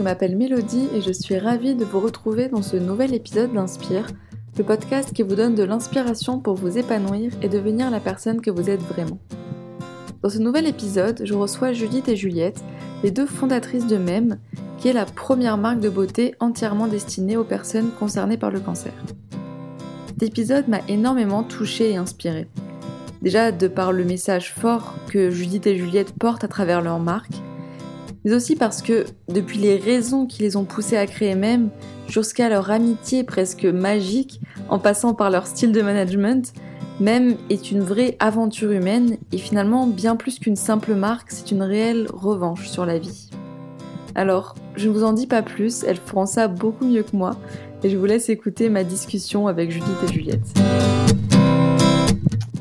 je m'appelle Mélodie et je suis ravie de vous retrouver dans ce nouvel épisode d'Inspire, le podcast qui vous donne de l'inspiration pour vous épanouir et devenir la personne que vous êtes vraiment. Dans ce nouvel épisode, je reçois Judith et Juliette, les deux fondatrices de MEM, qui est la première marque de beauté entièrement destinée aux personnes concernées par le cancer. Cet épisode m'a énormément touchée et inspirée. Déjà de par le message fort que Judith et Juliette portent à travers leur marque, mais aussi parce que depuis les raisons qui les ont poussées à créer même, jusqu'à leur amitié presque magique, en passant par leur style de management, même est une vraie aventure humaine et finalement bien plus qu'une simple marque, c'est une réelle revanche sur la vie. Alors, je ne vous en dis pas plus, elles feront ça beaucoup mieux que moi et je vous laisse écouter ma discussion avec Judith et Juliette.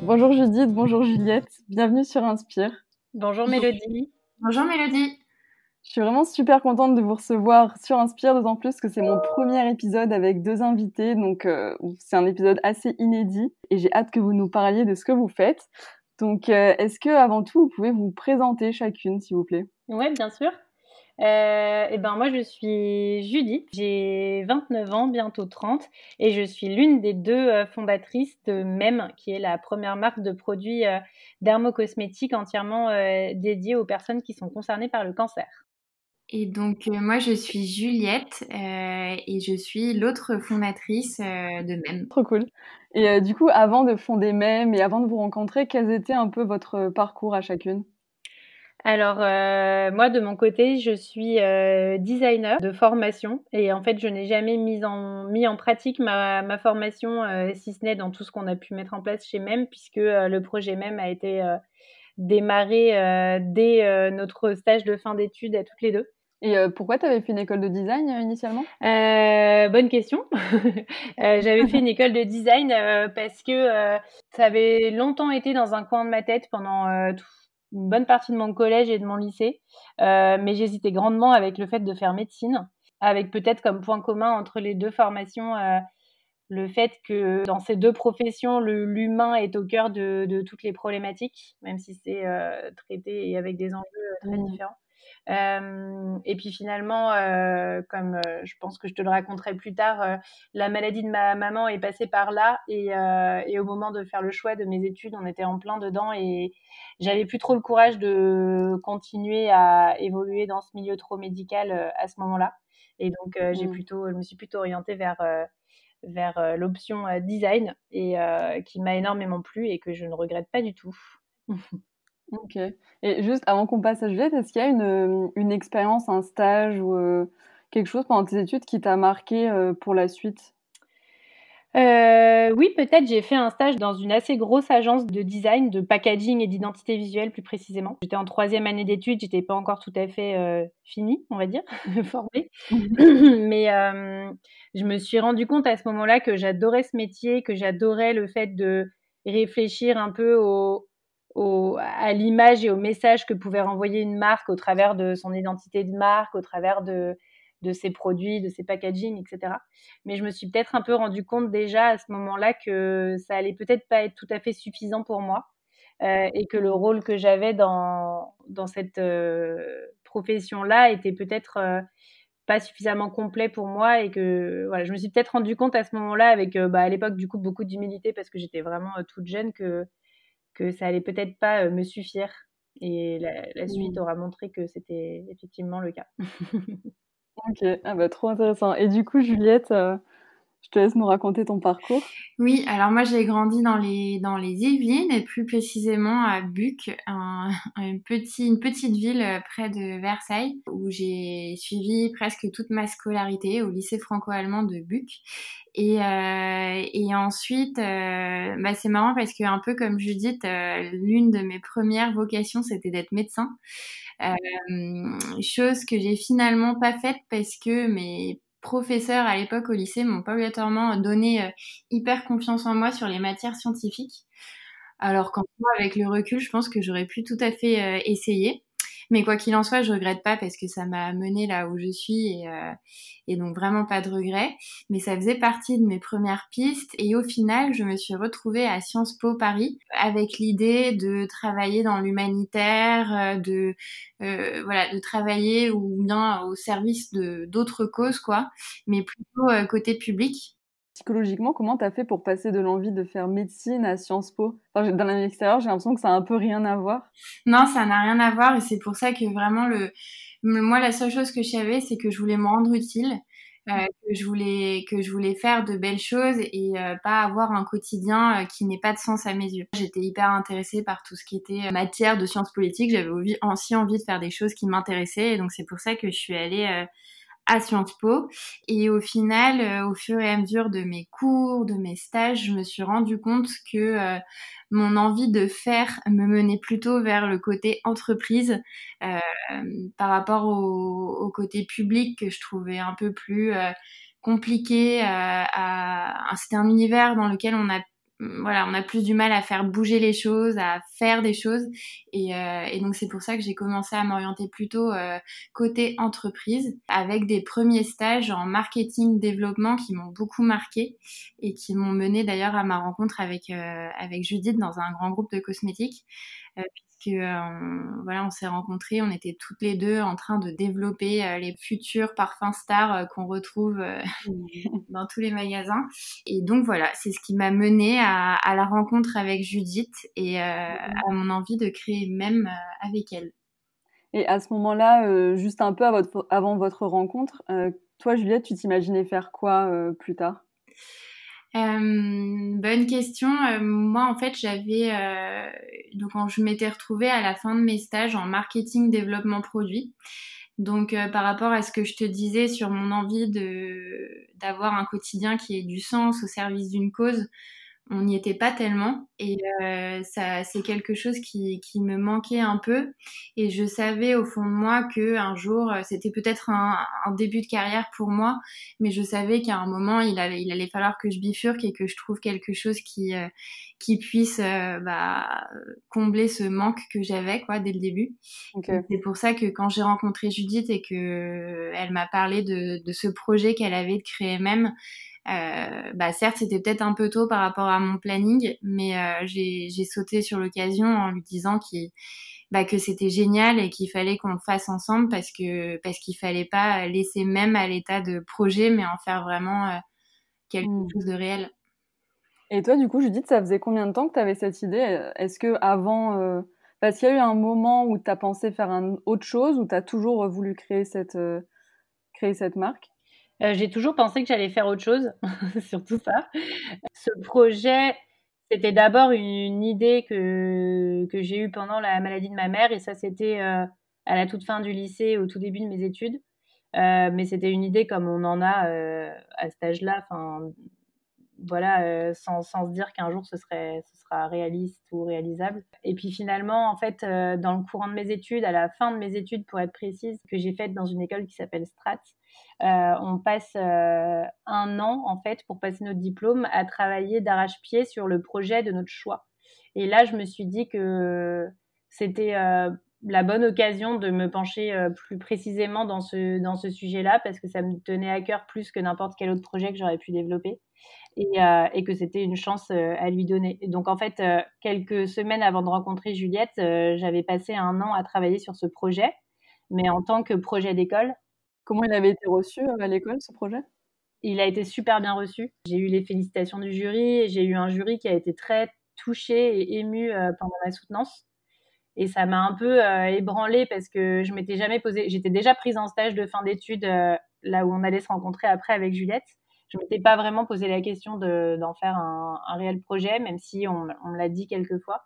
Bonjour Judith, bonjour Juliette, bienvenue sur Inspire. Bonjour Mélodie. Bonjour Mélodie. Je suis vraiment super contente de vous recevoir sur Inspire, d'autant plus que c'est mon premier épisode avec deux invités, donc euh, c'est un épisode assez inédit et j'ai hâte que vous nous parliez de ce que vous faites. Donc, euh, est-ce que avant tout, vous pouvez vous présenter chacune, s'il vous plaît? Oui, bien sûr. Euh, et ben moi je suis Judith, j'ai 29 ans, bientôt 30, et je suis l'une des deux fondatrices de MEM, qui est la première marque de produits dermocosmétiques entièrement dédiée aux personnes qui sont concernées par le cancer. Et donc, euh, moi, je suis Juliette euh, et je suis l'autre fondatrice euh, de MEM. Trop cool. Et du coup, avant de fonder MEM et avant de vous rencontrer, quel était un peu votre parcours à chacune? Alors moi de mon côté, je suis designer de formation et en fait je n'ai jamais mis en, mis en pratique ma, ma formation si ce n'est dans tout ce qu'on a pu mettre en place chez MEM puisque le projet MEM a été démarré dès notre stage de fin d'études à toutes les deux. Et euh, pourquoi tu avais fait une école de design euh, initialement? Euh, Bonne question. J'avais fait une école de design parce que ça avait longtemps été dans un coin de ma tête pendant une bonne partie de mon collège et de mon lycée. mais j'hésitais grandement avec le fait de faire médecine, avec peut-être comme point commun entre les deux formations le fait que dans ces deux professions, l'humain est au cœur de, de, toutes les problématiques, même si c'est traité et avec des enjeux très mmh. différents. Euh, et puis finalement, euh, comme euh, je pense que je te le raconterai plus tard, la maladie de ma maman est passée par là et, et, au moment de faire le choix de mes études, on était en plein dedans et j'avais plus trop le courage de continuer à évoluer dans ce milieu trop médical à ce moment-là. Et donc j'ai mmh. plutôt, je me suis plutôt orientée vers vers l'option design et qui m'a énormément plu et que je ne regrette pas du tout. Ok. Et juste avant qu'on passe à Juliette, est-ce qu'il y a une, euh, une expérience, un stage ou euh, quelque chose pendant tes études qui t'a marqué euh, pour la suite? Oui, peut-être. J'ai fait un stage dans une assez grosse agence de design, de packaging et d'identité visuelle plus précisément. J'étais en troisième année d'études, j'étais pas encore tout à fait euh, finie, on va dire, formée. Mais je me suis rendu compte à ce moment-là que j'adorais ce métier, que j'adorais le fait de réfléchir un peu au, à l'image et au message que pouvait renvoyer une marque au travers de son identité de marque, au travers de, ses produits, de ses packaging, etc. Mais je me suis peut-être un peu rendu compte déjà à ce moment-là que ça allait peut-être pas être tout à fait suffisant pour moi euh, et que le rôle que j'avais dans, dans cette euh, profession-là était peut-être euh, pas suffisamment complet pour moi et que voilà, je me suis peut-être rendu compte à ce moment-là avec bah, à l'époque du coup beaucoup d'humilité parce que j'étais vraiment toute jeune que que ça allait peut-être pas euh, me suffire. Et la, suite mmh. aura montré que c'était effectivement le cas. ok, ah bah, trop intéressant. Et du coup, Juliette, euh, je te laisse nous raconter ton parcours. Oui, alors moi j'ai grandi dans les dans les Yvelines et plus précisément à Buc, un, petit, une petite ville euh, près de Versailles où j'ai suivi presque toute ma scolarité au lycée franco-allemand de Buc. Et, euh, et ensuite, euh, bah c'est marrant parce que un peu comme Judith, euh, l'une de mes premières vocations c'était d'être médecin. Euh, chose que j'ai finalement pas faite parce que mes professeurs à l'époque au lycée m'ont pas obligatoirement donné euh, hyper confiance en moi sur les matières scientifiques. Alors qu'en avec le recul, je pense que j'aurais pu tout à fait euh, essayer. Mais quoi qu'il en soit, je regrette pas parce que ça m'a mené là où je suis et, euh, donc vraiment pas de regrets. Mais ça faisait partie de mes premières pistes et au final, je me suis retrouvée à Sciences Po Paris avec l'idée de travailler dans l'humanitaire, euh, de euh, voilà, de travailler ou bien au service de d'autres causes quoi, mais plutôt euh, côté public psychologiquement, comment tu as fait pour passer de l'envie de faire médecine à Sciences Po? Enfin, Dans l'extérieur, j'ai l'impression que ça a un peu rien à voir. Non, ça n'a rien à voir et c'est pour ça que vraiment, le... moi, la seule chose que je savais, c'est que je voulais me rendre utile. Euh, que je voulais que je voulais faire de belles choses et euh, pas avoir un quotidien euh, qui n'ait pas de sens à mes yeux. J'étais hyper intéressée par tout ce qui était matière de sciences politiques. J'avais aussi envie de faire des choses qui m'intéressaient et donc c'est pour ça que je suis allée à Sciences Po. Et au final, euh, au fur et à mesure de mes cours, de mes stages, je me suis rendu compte que euh, mon envie de faire me menait plutôt vers le côté entreprise euh, par rapport au, côté public que je trouvais un peu plus compliqué. À, C'était un univers dans lequel on a voilà, on a plus du mal à faire bouger les choses, à faire des choses. Et, euh, et donc c'est pour ça que j'ai commencé à m'orienter plutôt euh, côté entreprise, avec des premiers stages en marketing développement qui m'ont beaucoup marqué et qui m'ont mené d'ailleurs à ma rencontre avec euh, avec Judith dans un grand groupe de cosmétiques que euh, voilà, on s'est rencontrés, on était toutes les deux en train de développer euh, les futurs parfums stars euh, qu'on retrouve dans tous les magasins. Et donc voilà, c'est ce qui m'a mené à, à, la rencontre avec Judith et à mon envie de créer même avec elle. Et à ce moment-là, juste un peu avant votre rencontre, toi Juliette, tu t'imaginais faire quoi plus tard? Euh, bonne question. Euh, moi, en fait, j'avais euh, donc quand je m'étais retrouvée à la fin de mes stages en marketing développement produit. Donc, euh, par rapport à ce que je te disais sur mon envie de d'avoir un quotidien qui ait du sens au service d'une cause, on n'y était pas tellement et euh, ça c'est quelque chose qui, qui me manquait un peu et je savais au fond de moi que un jour euh, c'était peut-être un, un, début de carrière pour moi mais je savais qu'à un moment il allait il allait falloir que je bifurque et que je trouve quelque chose qui euh, qui puisse euh, bah, combler ce manque que j'avais quoi dès le début. C'est pour ça que quand j'ai rencontré Judith et que elle m'a parlé de, de ce projet qu'elle avait de créer même euh, bah certes, c'était peut-être un peu tôt par rapport à mon planning, mais euh, j'ai sauté sur l'occasion en lui disant bah, que c'était génial et qu'il fallait qu'on le fasse ensemble parce que parce qu'il fallait pas laisser même à l'état de projet, mais en faire vraiment euh, quelque mmh. chose de réel. Et toi, du coup, Judith, ça faisait combien de temps que tu avais cette idée? Est-ce que avant, parce qu'il y a eu un moment où tu as pensé faire un autre chose, ou tu as toujours voulu créer cette créer cette marque? Euh, j'ai toujours pensé que j'allais faire autre chose, surtout ça. Ce projet, c'était d'abord une idée que, que j'ai eue pendant la maladie de ma mère, et ça, c'était euh, à la toute fin du lycée, au tout début de mes études. Euh, mais c'était une idée comme on en a à cet âge-là, voilà, euh, sans, sans, se dire qu'un jour ce, serait, ce sera réaliste ou réalisable. Et puis finalement, en fait, euh, dans le courant de mes études, à la fin de mes études, pour être précise, que j'ai faites dans une école qui s'appelle Strat, euh, on passe un an, en fait, pour passer notre diplôme, à travailler d'arrache-pied sur le projet de notre choix. Et là, je me suis dit que c'était la bonne occasion de me pencher plus précisément dans ce, dans ce sujet-là parce que ça me tenait à cœur plus que n'importe quel autre projet que j'aurais pu développer et, euh, et que c'était une chance euh, à lui donner. Et donc en fait, euh, quelques semaines avant de rencontrer Juliette, j'avais passé un an à travailler sur ce projet, mais en tant que projet d'école. Comment il avait été reçu à l'école, ce projet? Il a été super bien reçu. J'ai eu les félicitations du jury, j'ai eu un jury qui a été très touché et ému pendant ma soutenance. Et ça m'a un peu ébranlée parce que je m'étais jamais posé. J'étais déjà prise en stage de fin d'études là où on allait se rencontrer après avec Juliette je m'étais pas vraiment posé la question d'en faire un, un, réel projet, même si on, on me l'a dit quelques fois.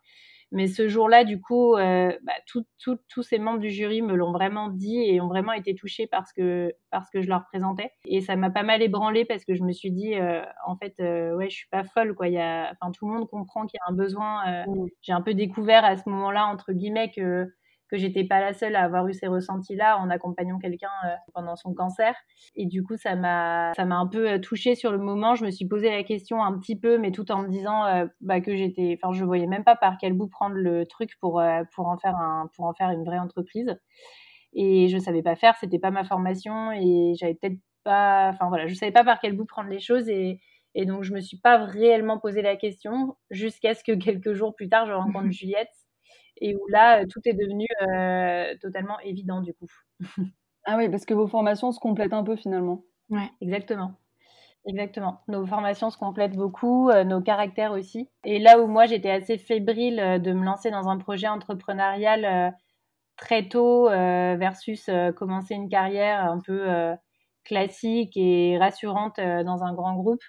Mais ce jour-là, du coup, euh, bah, tous ces membres du jury me l'ont vraiment dit et ont vraiment été touchés parce que, parce que je leur présentais. Et ça m'a pas mal ébranlé parce que je me suis dit, euh, en fait, euh, ouais, je suis pas folle, quoi. Il y a, enfin, tout le monde comprend qu'il y a un besoin. Euh, mmh. J'ai un peu découvert à ce moment-là, entre guillemets, que que j'étais pas la seule à avoir eu ces ressentis-là en accompagnant quelqu'un pendant son cancer. Et du coup, ça m'a, ça m'a un peu touchée sur le moment. Je me suis posé la question un petit peu, mais tout en me disant bah, que j'étais, enfin, je voyais même pas par quel bout prendre le truc pour pour en faire un, pour en faire une vraie entreprise. Et je savais pas faire, c'était pas ma formation et j'avais peut-être pas, enfin voilà, je savais pas par quel bout prendre les choses et et donc, je me suis pas réellement posé la question jusqu'à ce que quelques jours plus tard, je rencontre Juliette et où là, tout est devenu euh, totalement évident du coup. ah oui, parce que vos formations se complètent un peu finalement. Ouais, exactement. Exactement. Nos formations se complètent beaucoup, euh, nos caractères aussi. Et là où moi j'étais assez fébrile euh, de me lancer dans un projet entrepreneurial très tôt versus commencer une carrière un peu classique et rassurante dans un grand groupe,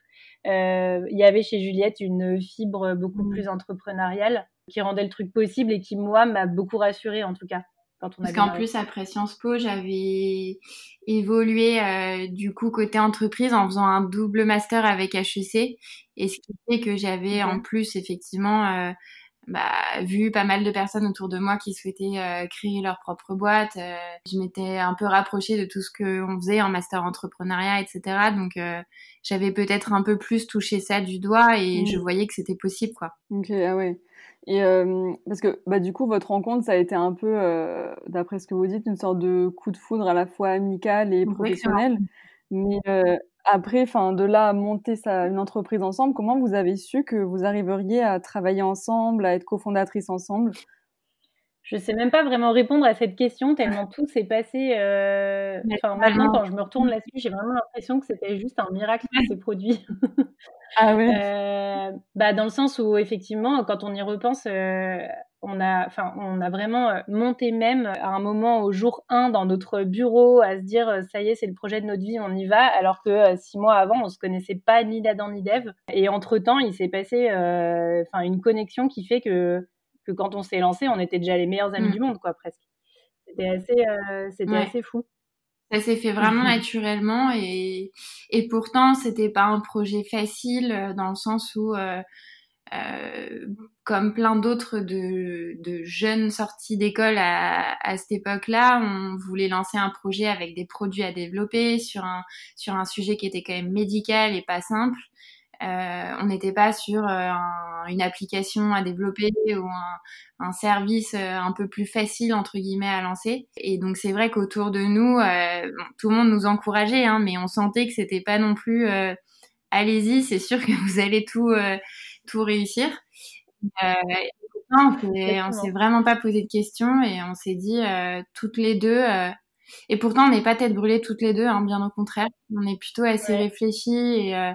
euh, il y avait chez Juliette une fibre beaucoup mmh. plus entrepreneuriale qui rendait le truc possible et qui, moi, m'a beaucoup rassurée en tout cas. Quand on Parce qu'en plus, après Sciences Po, j'avais évolué euh, du coup côté entreprise en faisant un double master avec HEC. Et ce qui fait que j'avais en plus effectivement euh, bah, vu pas mal de personnes autour de moi qui souhaitaient euh, créer leur propre boîte. Euh, je m'étais un peu rapprochée de tout ce qu'on faisait en master entrepreneuriat, etc. Donc euh, j'avais peut-être un peu plus touché ça du doigt et mmh. je voyais que c'était possible, quoi. Ok, ah ouais. Et parce que bah, du coup, votre rencontre, ça a été un peu, d'après ce que vous dites, une sorte de coup de foudre à la fois amical et professionnel. Mais après, enfin, de là à monter sa, une entreprise ensemble, comment vous avez su que vous arriveriez à travailler ensemble, à être cofondatrice ensemble? Je sais même pas vraiment répondre à cette question tellement tout s'est passé. Euh... Enfin, maintenant, quand je me retourne là-dessus, j'ai vraiment l'impression que c'était juste un miracle qui s'est produit. ah oui. Euh, bah, dans le sens où effectivement, quand on y repense, euh, on a, enfin, on a vraiment euh, monté même à un moment au jour 1 dans notre bureau à se dire euh, ça y est, c'est le projet de notre vie, on y va. Alors que euh, six mois avant, on se connaissait pas ni d'Adam ni d'Ève. Et entre temps, il s'est passé, enfin, une connexion qui fait que que quand on s'est lancé, on était déjà les meilleurs amis mm. du monde, quoi, presque. C'était assez, c'était assez fou. Ça s'est fait vraiment naturellement et, et pourtant c'était pas un projet facile dans le sens où euh, comme plein d'autres de, jeunes sorties d'école à, cette époque-là, on voulait lancer un projet avec des produits à développer sur un, sur un sujet qui était quand même médical et pas simple. Euh, on n'était pas sur euh, une application à développer ou un, service euh, un peu plus facile entre guillemets à lancer. Et donc c'est vrai qu'autour de nous, tout le monde nous encourageait, hein, mais on sentait que c'était pas non plus allez-y, c'est sûr que vous allez tout tout réussir. Euh, on s'est vraiment pas posé de questions et on s'est dit euh, toutes les deux. Euh, et pourtant, on n'est pas tête brûlée toutes les deux, hein, bien au contraire. On est plutôt assez réfléchis et euh,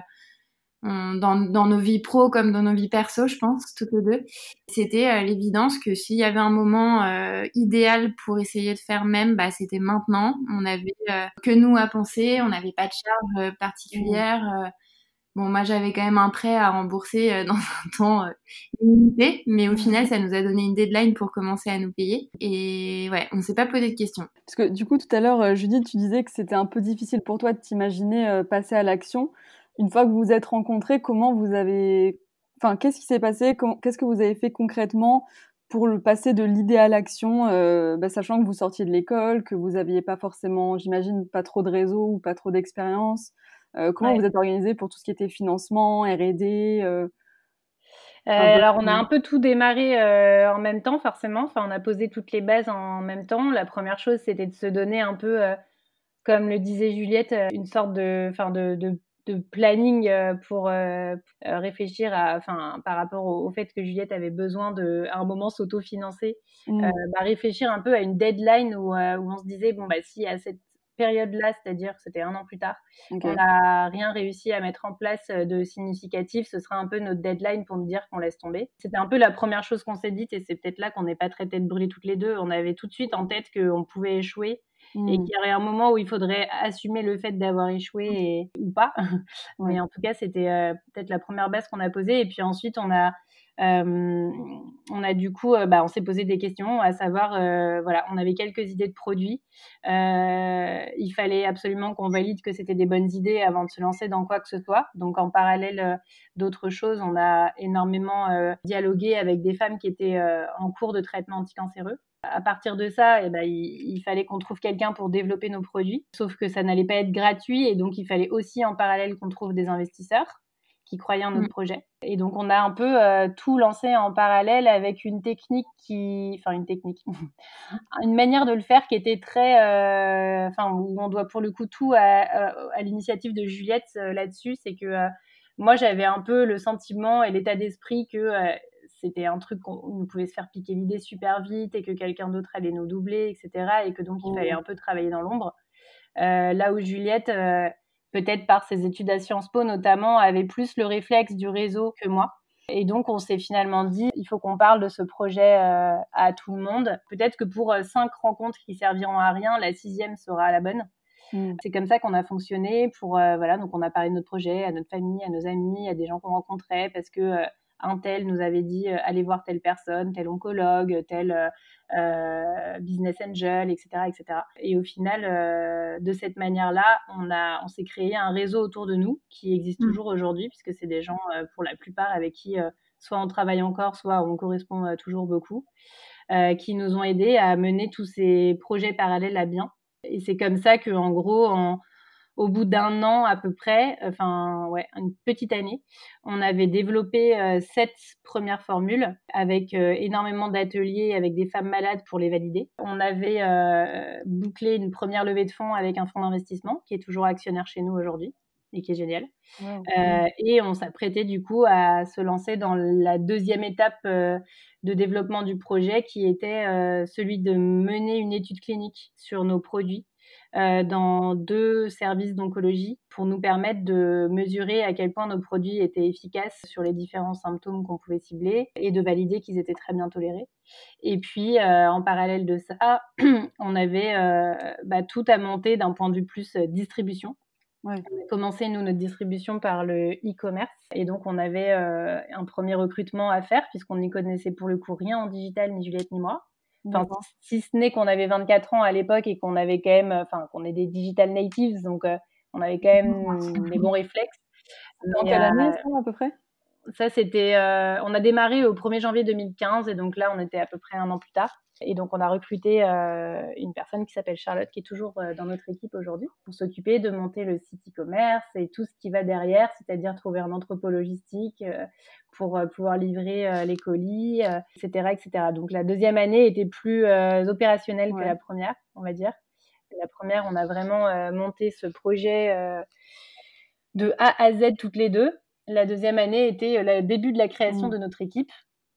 dans, dans, nos vies pro comme dans nos vies perso, je pense, toutes les deux. C'était l'évidence que s'il y avait un moment idéal pour essayer de faire même, bah, c'était maintenant. On avait que nous à penser, on n'avait pas de charge particulière. Bon, moi, j'avais quand même un prêt à rembourser euh, dans un temps euh, limité, mais au final, ça nous a donné une deadline pour commencer à nous payer. Et ouais, on ne s'est pas posé de questions. Parce que du coup, tout à l'heure, euh, Judith, tu disais que c'était un peu difficile pour toi de t'imaginer passer à l'action. Une fois que vous vous êtes rencontrés, comment vous avez... Enfin, qu'est-ce qui s'est passé? Qu'est-ce que vous avez fait concrètement pour le passer de l'idée à l'action, bah, sachant que vous sortiez de l'école, que vous n'aviez pas forcément, j'imagine, pas trop de réseau ou pas trop d'expérience? Euh, comment vous êtes organisé pour tout ce qui était financement, R&D euh, euh, alors, on a un peu tout démarré en même temps, forcément. Enfin, on a posé toutes les bases en même temps. La première chose, c'était de se donner un peu, comme le disait Juliette, une sorte de, enfin, de, de, planning pour réfléchir à, enfin, par rapport au, fait que Juliette avait besoin de, à un moment, s'autofinancer, mmh. bah, réfléchir un peu à une deadline où, où on se disait, bon, bah, si à cette période-là, c'est-à-dire c'était un an plus tard, on n'a rien réussi à mettre en place euh, de significatif, ce sera un peu notre deadline pour nous dire qu'on laisse tomber. C'était un peu la première chose qu'on s'est dite et c'est peut-être là qu'on n'est pas très tête brûlée toutes les deux. On avait tout de suite en tête qu'on pouvait échouer et hmm. qu'il y aurait un moment où il faudrait assumer le fait d'avoir échoué ou pas. Mais en tout cas, c'était euh, peut-être la première base qu'on a posée. Et puis ensuite, on a euh, on a du coup, euh, bah, on s'est posé des questions, à savoir, euh, voilà, on avait quelques idées de produits. il fallait absolument qu'on valide que c'était des bonnes idées avant de se lancer dans quoi que ce soit. Donc, en parallèle d'autres choses, on a énormément dialogué avec des femmes qui étaient en cours de traitement anticancéreux. À partir de ça, eh ben, il, fallait qu'on trouve quelqu'un pour développer nos produits, sauf que ça n'allait pas être gratuit et donc il fallait aussi en parallèle qu'on trouve des investisseurs qui croyaient en notre mm. projet. Et donc on a un peu euh, tout lancé en parallèle avec une technique qui, enfin une technique, une manière de le faire qui était très, euh, enfin où on doit pour le coup tout à, à l'initiative de Juliette euh, là-dessus, c'est que moi j'avais un peu le sentiment et l'état d'esprit que c'était un truc qu'on pouvait se faire piquer l'idée super vite et que quelqu'un d'autre allait nous doubler, etc. Et que donc il fallait mmh. un peu travailler dans l'ombre. Euh, là où Juliette, euh, peut-être par ses études à Sciences Po notamment, avait plus le réflexe du réseau que moi. Et donc, on s'est finalement dit, il faut qu'on parle de ce projet euh, à tout le monde. Peut-être que pour cinq rencontres qui serviront à rien, la sixième sera la bonne. Mmh. C'est comme ça qu'on a fonctionné. Pour voilà, donc on a parlé de notre projet à notre famille, à nos amis, à des gens qu'on rencontrait, parce que un tel nous avait dit euh, allez voir telle personne, tel oncologue, tel euh, euh, business angel, etc., etc. Et au final, de cette manière-là, on a, on s'est créé un réseau autour de nous qui existe mmh. toujours aujourd'hui, puisque c'est des gens, pour la plupart, avec qui soit on travaille encore, soit on correspond toujours beaucoup, qui nous ont aidés à mener tous ces projets parallèles à bien. Et c'est comme ça que, en gros, en, au bout d'un an à peu près, enfin ouais, une petite année, on avait développé euh, sept premières formules avec euh, énormément d'ateliers avec des femmes malades pour les valider. On avait euh, bouclé une première levée de fonds avec un fonds d'investissement qui est toujours actionnaire chez nous aujourd'hui et qui est génial. et on s'apprêtait du coup à se lancer dans la deuxième étape de développement du projet qui était celui de mener une étude clinique sur nos produits euh, dans deux services d'oncologie pour nous permettre de mesurer à quel point nos produits étaient efficaces sur les différents symptômes qu'on pouvait cibler et de valider qu'ils étaient très bien tolérés. Et puis, euh, en parallèle de ça, on avait euh, bah, tout à monter d'un point de vue plus distribution. On a commencé, nous, notre distribution par le e-commerce. Et donc, on avait un premier recrutement à faire, puisqu'on n'y connaissait pour le coup rien en digital, ni Juliette ni moi si ce n'est qu'on avait 24 ans à l'époque et qu'on avait quand même, enfin, qu'on est des digital natives, donc euh, on avait quand même des bons réflexes. Dans quelle année, euh, à peu près? Ça, c'était. Euh, on a démarré au 1er janvier 2015 et donc là, on était à peu près un an plus tard. Et donc, on a recruté euh, une personne qui s'appelle Charlotte, qui est toujours euh, dans notre équipe aujourd'hui, pour s'occuper de monter le site e-commerce et tout ce qui va derrière, c'est-à-dire trouver un entrepôt logistique pour pouvoir livrer les colis, etc., etc. Donc, la deuxième année était plus opérationnelle que la première, on va dire. La première, on a vraiment monté ce projet de A à Z toutes les deux. La deuxième année était le début de la création mmh. de notre équipe.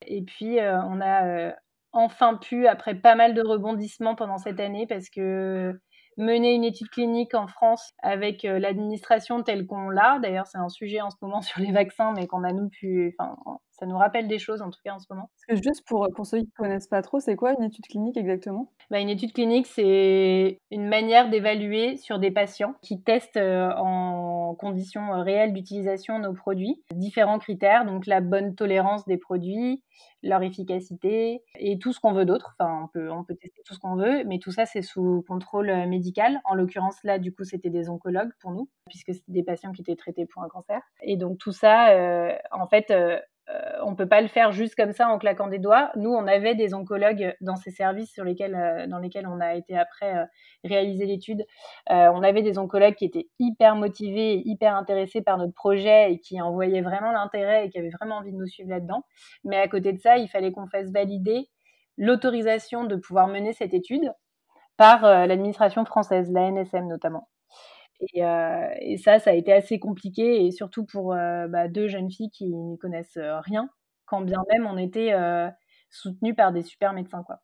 Et puis, on a enfin pu, après pas mal de rebondissements pendant cette année, parce que mener une étude clinique en France avec euh, l'administration telle qu'on l'a, d'ailleurs c'est un sujet en ce moment sur les vaccins, mais qu'on a nous pu, enfin ça nous rappelle des choses en tout cas en ce moment. Parce que juste pour, pour ceux qui ne connaissent pas trop, c'est quoi une étude clinique exactement? Bah, Une étude clinique, c'est une manière d'évaluer sur des patients qui testent euh, en conditions euh, réelles d'utilisation nos produits différents critères, donc la bonne tolérance des produits, leur efficacité et tout ce qu'on veut d'autre. Enfin, on peut, on peut tester tout ce qu'on veut, mais tout ça c'est sous contrôle euh, médical. En l'occurrence là, du coup, c'était des oncologues pour nous, puisque c'était des patients qui étaient traités pour un cancer. Et donc tout ça, en fait, euh, on peut pas le faire juste comme ça en claquant des doigts. Nous, on avait des oncologues dans ces services sur lesquels, euh, dans lesquels on a été après euh, réaliser l'étude. on avait des oncologues qui étaient hyper motivés, hyper intéressés par notre projet et qui en voyaient vraiment l'intérêt et qui avaient vraiment envie de nous suivre là-dedans. Mais à côté de ça, il fallait qu'on fasse valider l'autorisation de pouvoir mener cette étude par l'administration française, la NSM notamment. Euh, et, ça, ça a été assez compliqué, et surtout pour euh, bah, deux jeunes filles qui n'y connaissent euh, rien, quand bien même on était soutenues par des super médecins. Quoi.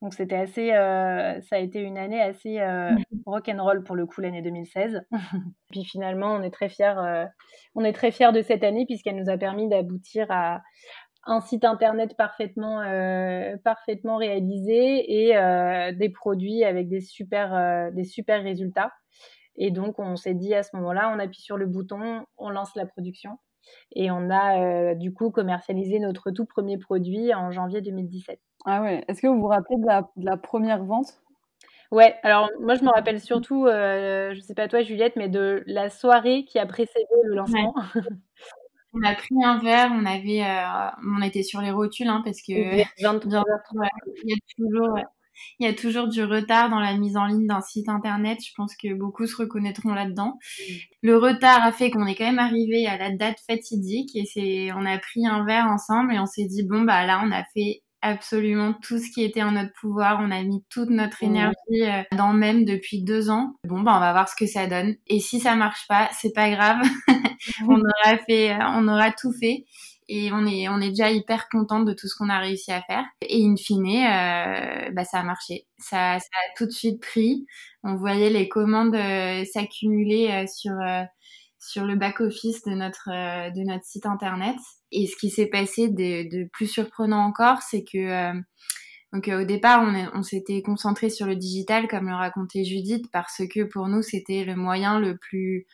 Donc c'était assez, ça a été une année assez mmh. rock and roll pour le coup l'année 2016. Puis finalement, on est très fiers, on est très fiers de cette année puisqu'elle nous a permis d'aboutir à un site internet parfaitement, parfaitement réalisé et des produits avec des super, des super résultats. Et donc, on s'est dit à ce moment-là, on appuie sur le bouton, on lance la production. Et on a euh, du coup commercialisé notre tout premier produit en janvier 2017. Ah ouais, est-ce que vous vous rappelez de la, première vente? Ouais, alors moi je me rappelle surtout, euh, je sais pas toi Juliette, mais de la soirée qui a précédé le lancement. on a pris un verre, on avait, euh, on était sur les rotules hein, parce que il y a toujours, Il y a toujours du retard dans la mise en ligne d'un site internet. Je pense que beaucoup se reconnaîtront là-dedans. Le retard a fait qu'on est quand même arrivé à la date fatidique et c'est, on a pris un verre ensemble et on s'est dit bon bah là on a fait absolument tout ce qui était en notre pouvoir. On a mis toute notre énergie euh, dans même depuis deux ans. Bon, bah, on va voir ce que ça donne. Et si ça marche pas, c'est pas grave. on aura fait, euh, on aura tout fait. Et on est, on est déjà hyper contente de tout ce qu'on a réussi à faire. Et in fine, euh, bah, ça a marché. Ça, ça a tout de suite pris. On voyait les commandes s'accumuler sur, sur le back-office de notre, de notre site internet. Et ce qui s'est passé de, de, plus surprenant encore, c'est que euh, donc euh, au départ, on, on s'était concentré sur le digital, comme le racontait Judith, parce que pour nous, c'était le moyen le plus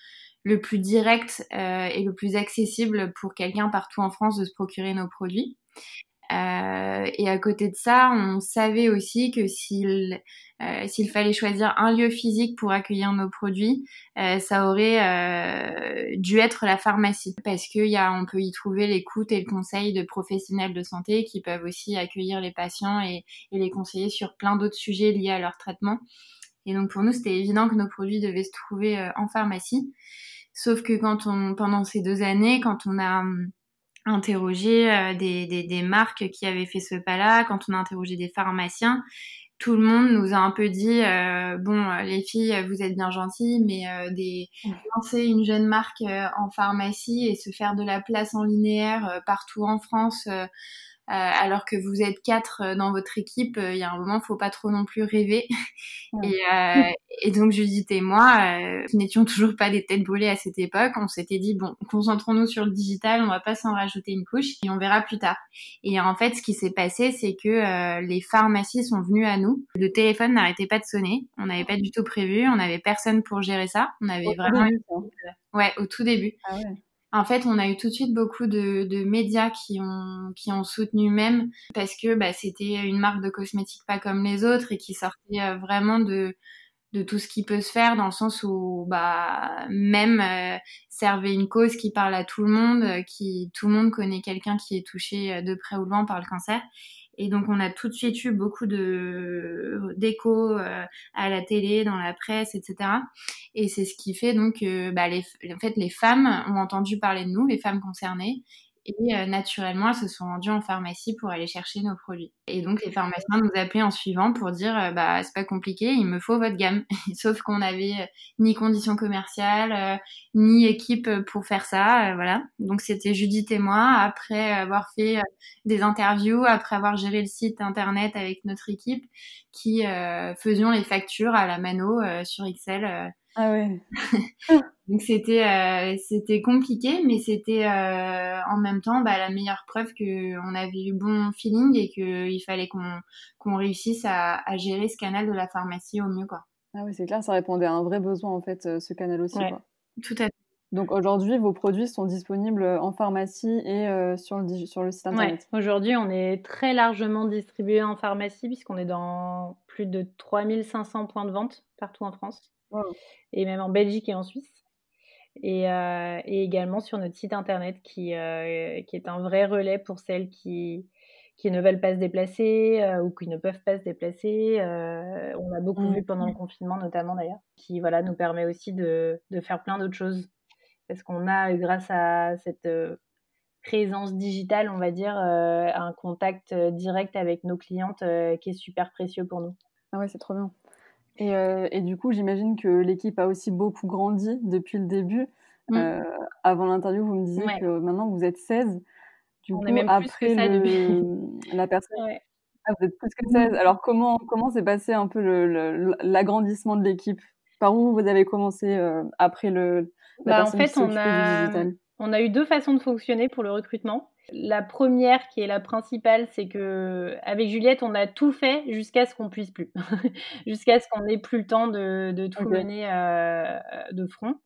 le plus direct euh, et le plus accessible pour quelqu'un partout en France de se procurer nos produits. Euh, et à côté de ça, on savait aussi que s'il euh, fallait choisir un lieu physique pour accueillir nos produits, euh, ça aurait euh, dû être la pharmacie parce que y a, on peut y trouver l'écoute et le conseil de professionnels de santé qui peuvent aussi accueillir les patients et, et les conseiller sur plein d'autres sujets liés à leur traitement. Et donc pour nous, c'était évident que nos produits devaient se trouver euh, en pharmacie. Sauf que quand on, pendant ces deux années, quand on a hum, interrogé euh, des, des, des, marques qui avaient fait ce pas-là, quand on a interrogé des pharmaciens, tout le monde nous a un peu dit euh, bon les filles vous êtes bien gentilles mais euh, des lancer une jeune marque euh, en pharmacie et se faire de la place en linéaire euh, partout en France euh, alors que vous êtes quatre euh, dans votre équipe, euh, il y a un moment, faut pas trop non plus rêver. Et, et, donc Judith et moi, qui n'étions toujours pas des têtes brûlées à cette époque, on s'était dit bon, concentrons-nous sur le digital, on va pas s'en rajouter une couche et on verra plus tard. Et en fait, ce qui s'est passé, c'est que les pharmacies sont venues à nous. Le téléphone n'arrêtait pas de sonner. On n'avait pas du tout prévu, on n'avait personne pour gérer ça. On avait au vraiment, début, ouais, au tout début. Ah ouais en fait, on a eu tout de suite beaucoup de, médias qui ont, soutenu même parce que bah, c'était une marque de cosmétiques pas comme les autres et qui sortait euh, vraiment de, de tout ce qui peut se faire dans le sens où bah même euh, servait une cause qui parle à tout le monde, euh, qui tout le monde connaît quelqu'un qui est touché de près ou de loin par le cancer et donc, on a tout de suite eu beaucoup d'échos euh, à la télé, dans la presse, etc. Et c'est ce qui fait donc bah, en fait, les femmes ont entendu parler de nous, les femmes concernées, et euh, naturellement, elles se sont rendues en pharmacie pour aller chercher nos produits. Et donc, les pharmaciens nous appelaient en suivant pour dire, euh, bah, c'est pas compliqué, il me faut votre gamme. Sauf qu'on avait euh, ni conditions commerciales, euh, ni équipe pour faire ça, voilà. Donc, c'était Judith et moi, après avoir fait des interviews, après avoir géré le site internet avec notre équipe, qui faisions les factures à la mano sur Excel. Ah ouais. Donc c'était euh, c'était compliqué, mais c'était euh, en même temps bah, la meilleure preuve que on avait eu bon feeling et qu'il fallait qu'on qu'on réussisse à, à, gérer ce canal de la pharmacie au mieux quoi. Ah oui c'est clair, ça répondait à un vrai besoin en fait euh, ce canal aussi ouais, quoi. Tout à fait. Donc aujourd'hui, vos produits sont disponibles en pharmacie et euh, sur, le, sur le site internet. Ouais. Aujourd'hui, on est très largement distribué en pharmacie puisqu'on est dans plus de 3500 points de vente partout en France wow. et même en Belgique et en Suisse et, euh, et, également sur notre site internet qui, euh, qui est un vrai relais pour celles qui, qui ne veulent pas se déplacer euh, ou qui ne peuvent pas se déplacer. Euh, on l'a beaucoup mmh. vu pendant le confinement notamment d'ailleurs, qui voilà, nous permet aussi de, de faire plein d'autres choses. Parce qu'on a, grâce à cette euh, présence digitale, on va dire, un contact direct avec nos clientes qui est super précieux pour nous. Ah ouais, c'est trop bien. Et, euh, et, du coup, j'imagine que l'équipe a aussi beaucoup grandi depuis le début. Mmh. Euh, avant l'interview, vous me disiez ouais. que maintenant vous êtes 16. Du On coup, est même après plus que ça le, depuis. la personne. Ouais. Ah, vous êtes plus que 16. Alors, comment comment s'est passé un peu l'agrandissement de l'équipe? Par où vous avez commencé euh, après le, la bah, En fait, on a, on a eu deux façons de fonctionner pour le recrutement. La première, qui est la principale, c'est que avec Juliette, on a tout fait jusqu'à ce qu'on puisse plus, jusqu'à ce qu'on n'ait plus le temps de, de tout okay. mener euh, de front.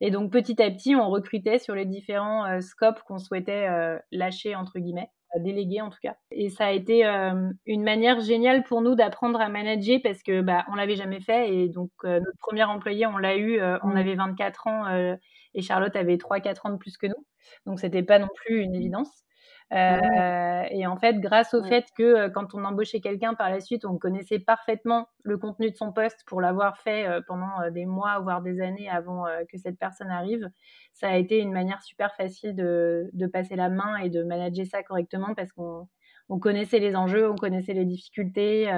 Et donc petit à petit, on recrutait sur les différents euh, scopes qu'on souhaitait euh, lâcher entre guillemets, déléguer en tout cas. Et ça a été euh, une manière géniale pour nous d'apprendre à manager parce que bah on l'avait jamais fait et donc euh, notre premier employé, on l'a eu, euh, on avait 24 ans et Charlotte avait 3-4 ans de plus que nous, donc c'était pas non plus une évidence. Euh, et en fait, grâce au fait que euh, quand on embauchait quelqu'un par la suite, on connaissait parfaitement le contenu de son poste pour l'avoir fait euh, pendant des mois, voire des années avant que cette personne arrive, ça a été une manière super facile de, de passer la main et de manager ça correctement parce qu'on on connaissait les enjeux, on connaissait les difficultés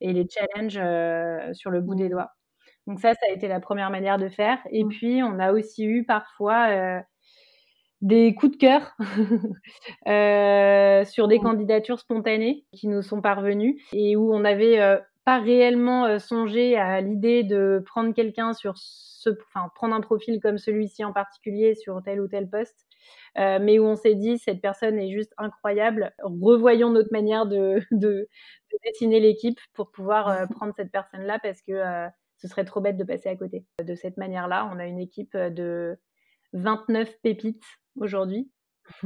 et les challenges sur le bout des doigts. Donc ça, ça a été la première manière de faire. Et mmh. puis, on a aussi eu parfois des coups de cœur euh, sur des mmh. candidatures spontanées qui nous sont parvenues et où on n'avait euh, pas réellement euh, songé à l'idée de prendre quelqu'un sur ce, enfin prendre un profil comme celui-ci en particulier sur tel ou tel poste, mais où on s'est dit cette personne est juste incroyable, revoyons notre manière de, de, de dessiner l'équipe pour pouvoir prendre cette personne-là parce que ce serait trop bête de passer à côté. De cette manière-là, on a une équipe de 29 pépites aujourd'hui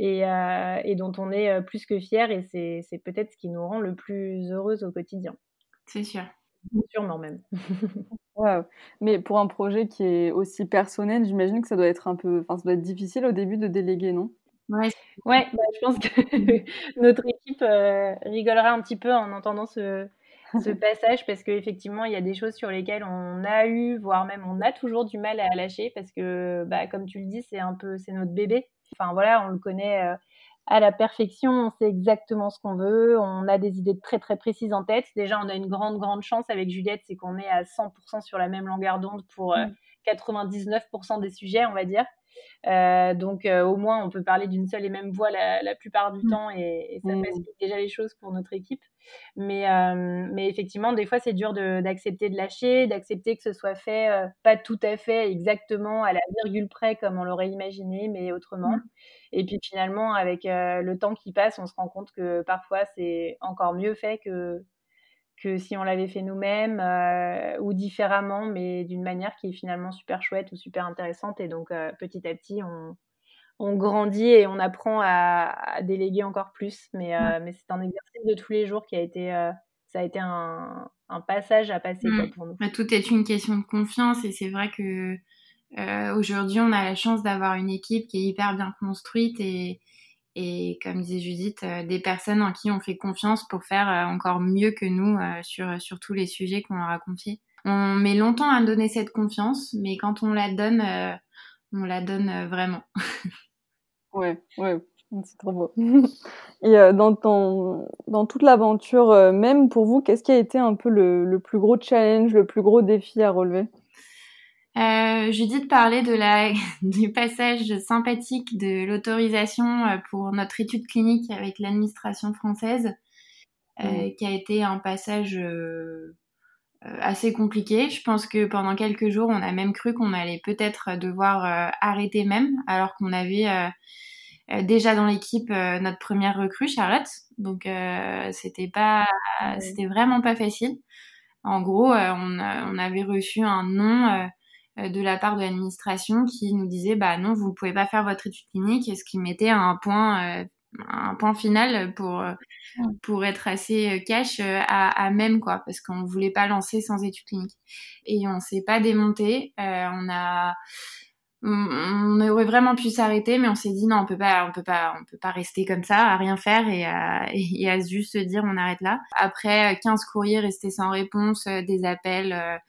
euh, et, dont on est euh, plus que fier et c'est peut-être ce qui nous rend le plus heureuse au quotidien. C'est sûr. Sûrement même. Mais pour un projet qui est aussi personnel, j'imagine que ça doit être un peu, enfin, ça doit être difficile au début de déléguer, non? Ouais, ouais bah, je pense que notre équipe euh, rigolera un petit peu en entendant ce, ce passage parce qu'effectivement, il y a des choses sur lesquelles on a eu, voire même on a toujours du mal à lâcher parce que, bah, comme tu le dis, c'est un peu, c'est notre bébé. Enfin voilà, on le connaît euh, à la perfection, on sait exactement ce qu'on veut, on a des idées très très précises en tête. Déjà, on a une grande grande chance avec Juliette, c'est qu'on est à 100% sur la même longueur d'onde pour 99% euh, des sujets, on va dire. Euh, donc euh, au moins on peut parler d'une seule et même voix la, plupart du mmh. temps et, ça mmh. facilite déjà les choses pour notre équipe. Mais, euh, mais effectivement, des fois c'est dur d'accepter de, lâcher, d'accepter que ce soit fait pas tout à fait exactement à la virgule près comme on l'aurait imaginé, mais autrement. Mmh. Et puis finalement, avec le temps qui passe, on se rend compte que parfois c'est encore mieux fait que, que si on l'avait fait nous-mêmes euh, ou différemment, mais d'une manière qui est finalement super chouette ou super intéressante. Et donc, euh, petit à petit, on, on, grandit et on apprend à, déléguer encore plus. Mais, euh, mais c'est un exercice de tous les jours qui a été, ça a été un, un passage à passer quoi, pour nous. Bah, tout est une question de confiance et c'est vrai que aujourd'hui, on a la chance d'avoir une équipe qui est hyper bien construite et et comme disait Judith, euh, des personnes en qui on fait confiance pour faire euh, encore mieux que nous euh, sur, sur tous les sujets qu'on leur a confiés. On met longtemps à donner cette confiance, mais quand on la donne, on la donne vraiment. ouais, ouais, c'est trop beau. Et dans, dans toute l'aventure, même pour vous, qu'est-ce qui a été un peu le, le plus gros challenge, le plus gros défi à relever? Euh, Judith parlait de la, du passage sympathique de l'autorisation euh, pour notre étude clinique avec l'administration française, euh, qui a été un passage euh, assez compliqué. Je pense que pendant quelques jours, on a même cru qu'on allait peut-être devoir arrêter même, alors qu'on avait déjà dans l'équipe notre première recrue, Charlotte. Donc c'était pas, c'était vraiment pas facile. En gros, on, on, avait reçu un nom euh, de la part de l'administration qui nous disait bah non vous ne pouvez pas faire votre étude clinique et ce qui mettait un point euh, un point final pour pour être assez cash euh, à, à même quoi parce qu'on voulait pas lancer sans étude clinique. Et on s'est pas démonté on a on, aurait vraiment pu s'arrêter mais on s'est dit non on peut pas on peut pas on peut pas rester comme ça à rien faire et à, et à juste se dire on arrête là. Après 15 courriers restés sans réponse des appels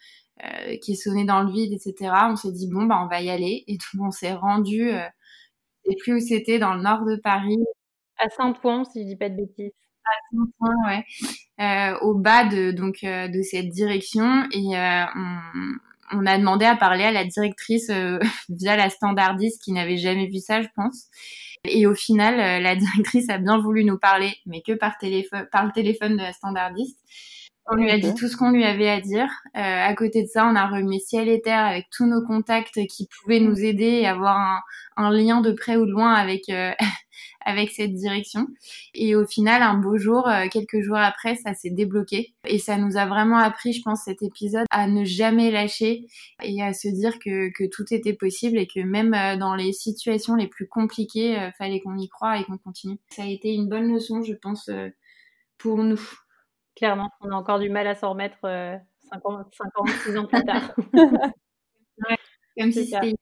euh, qui sonné dans le vide, etc. On s'est dit bon bah on va y aller et tout. On s'est rendu, euh, et plus où c'était dans le nord de Paris, à Saint-Ouen si je dis pas de bêtises. À Saint-Ouen, ouais, euh, au bas de donc euh, de cette direction et on, on, a demandé à parler à la directrice via la standardiste qui n'avait jamais vu ça, je pense. Et au final, la directrice a bien voulu nous parler, mais que par téléphone, par le téléphone de la standardiste. On lui a dit tout ce qu'on lui avait à dire. Euh, à côté de ça, on a remis ciel et terre avec tous nos contacts qui pouvaient nous aider et avoir un, un lien de près ou de loin avec euh, avec cette direction. Et au final, un beau jour, euh, quelques jours après, ça s'est débloqué. Et ça nous a vraiment appris, je pense, cet épisode à ne jamais lâcher et à se dire que, que tout était possible et que même euh, dans les situations les plus compliquées, fallait qu'on y croit et qu'on continue. Ça a été une bonne leçon, je pense, pour nous. Clairement, on a encore du mal à s'en remettre euh, 50, 56 ans plus tard. Comme si c'était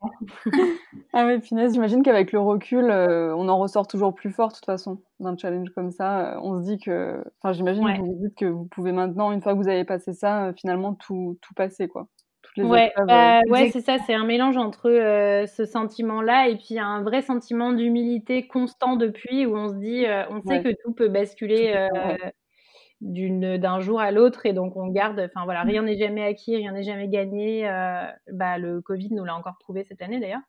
ah oui, finesse, j'imagine qu'avec le recul, euh, on en ressort toujours plus fort de toute façon. D'un challenge comme ça, euh, on se dit que. Enfin, j'imagine que vous vous dites que vous pouvez maintenant, une fois que vous avez passé ça, euh, finalement tout, tout passer, quoi. Toutes les ouais, bah, ouais c'est ça, c'est un mélange entre ce sentiment-là et puis un vrai sentiment d'humilité constant depuis où on se dit, on sait que tout peut basculer d'une d'un jour à l'autre et donc on garde enfin voilà rien n'est jamais acquis rien n'est jamais gagné euh, bah le Covid nous l'a encore prouvé cette année d'ailleurs.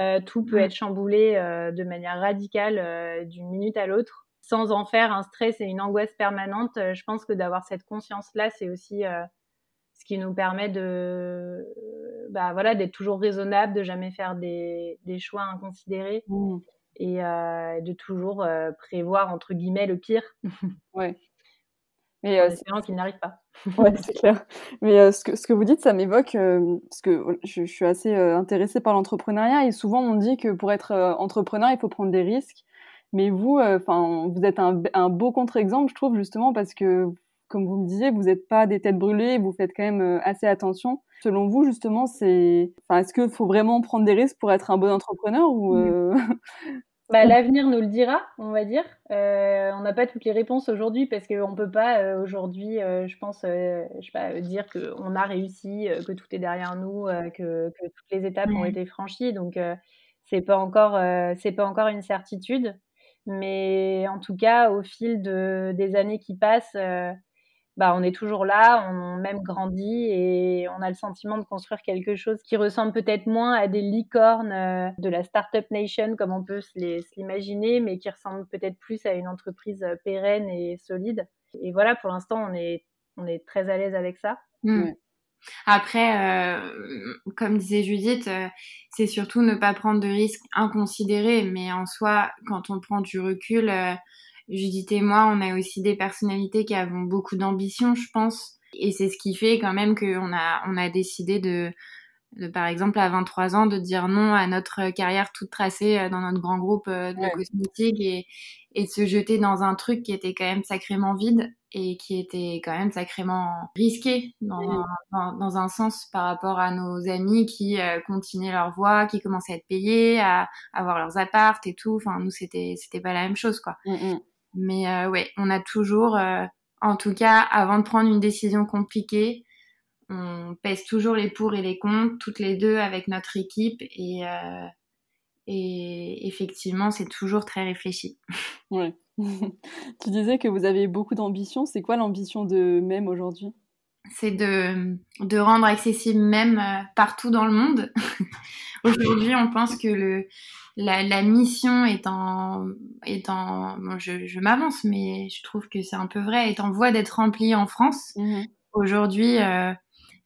Euh, tout peut être chamboulé euh, de manière radicale d'une minute à l'autre sans en faire un stress et une angoisse permanente. Je pense que d'avoir cette conscience là c'est aussi ce qui nous permet de bah voilà d'être toujours raisonnable de jamais faire des, des choix inconsidérés mmh. et de toujours prévoir entre guillemets le pire. Ouais mais euh, c'est qu'il n'arrive pas. ouais, c'est clair. Mais euh, ce, que, ce que vous dites, ça m'évoque, euh, parce que je, je, suis assez euh, intéressée par l'entrepreneuriat et souvent on dit que pour être entrepreneur, il faut prendre des risques. Mais vous, enfin, vous êtes un, un beau contre-exemple, je trouve, justement, parce que, comme vous me disiez, vous n'êtes pas des têtes brûlées, vous faites quand même assez attention. Selon vous, justement, c'est, enfin, est-ce qu'il faut vraiment prendre des risques pour être un bon entrepreneur ou Bah, l'avenir nous le dira, on va dire. Euh, on n'a pas toutes les réponses aujourd'hui parce qu'on ne peut pas euh, aujourd'hui, euh, je pense, je sais pas, dire qu'on a réussi, que tout est derrière nous, que, que, toutes les étapes ont été franchies. Donc, c'est pas encore, c'est pas encore une certitude. Mais en tout cas, au fil de, des années qui passent, bah, on est toujours là, on même grandit et on a le sentiment de construire quelque chose qui ressemble peut-être moins à des licornes euh, de la Startup Nation comme on peut se l'imaginer, mais qui ressemble peut-être plus à une entreprise euh, pérenne et solide. Et voilà, pour l'instant, on est, on est très à l'aise avec ça. Hmm. Après, euh, comme disait Judith, c'est surtout ne pas prendre de risques inconsidérés, mais en soi, quand on prend du recul, Judith et moi, on a aussi des personnalités qui avons beaucoup d'ambition, je pense. Et c'est ce qui fait quand même qu'on a, on a décidé de, de, par exemple, à 23 ans, de dire non à notre carrière toute tracée euh, dans notre grand groupe euh, de la cosmétique et, et de se jeter dans un truc qui était quand même sacrément vide et qui était quand même sacrément risqué dans, dans, un sens par rapport à nos amis qui euh, continuaient leur voie, qui commençaient à être payés, à, avoir leurs appartes et tout. Enfin, nous, c'était, c'était pas la même chose, quoi. Mm, mm. Mais euh, ouais, on a toujours, euh, en tout cas, avant de prendre une décision compliquée, on pèse toujours les pour et les contre, toutes les deux avec notre équipe et, euh, et effectivement, c'est toujours très réfléchi. Ouais. tu disais que vous avez beaucoup d'ambition. C'est quoi l'ambition de même aujourd'hui? C'est de, de rendre accessible même partout dans le monde. aujourd'hui, on pense que le, la, la, mission est en, est en bon, je, je m'avance, mais je trouve que c'est un peu vrai, est en voie d'être remplie en France. Mhm. Aujourd'hui, euh,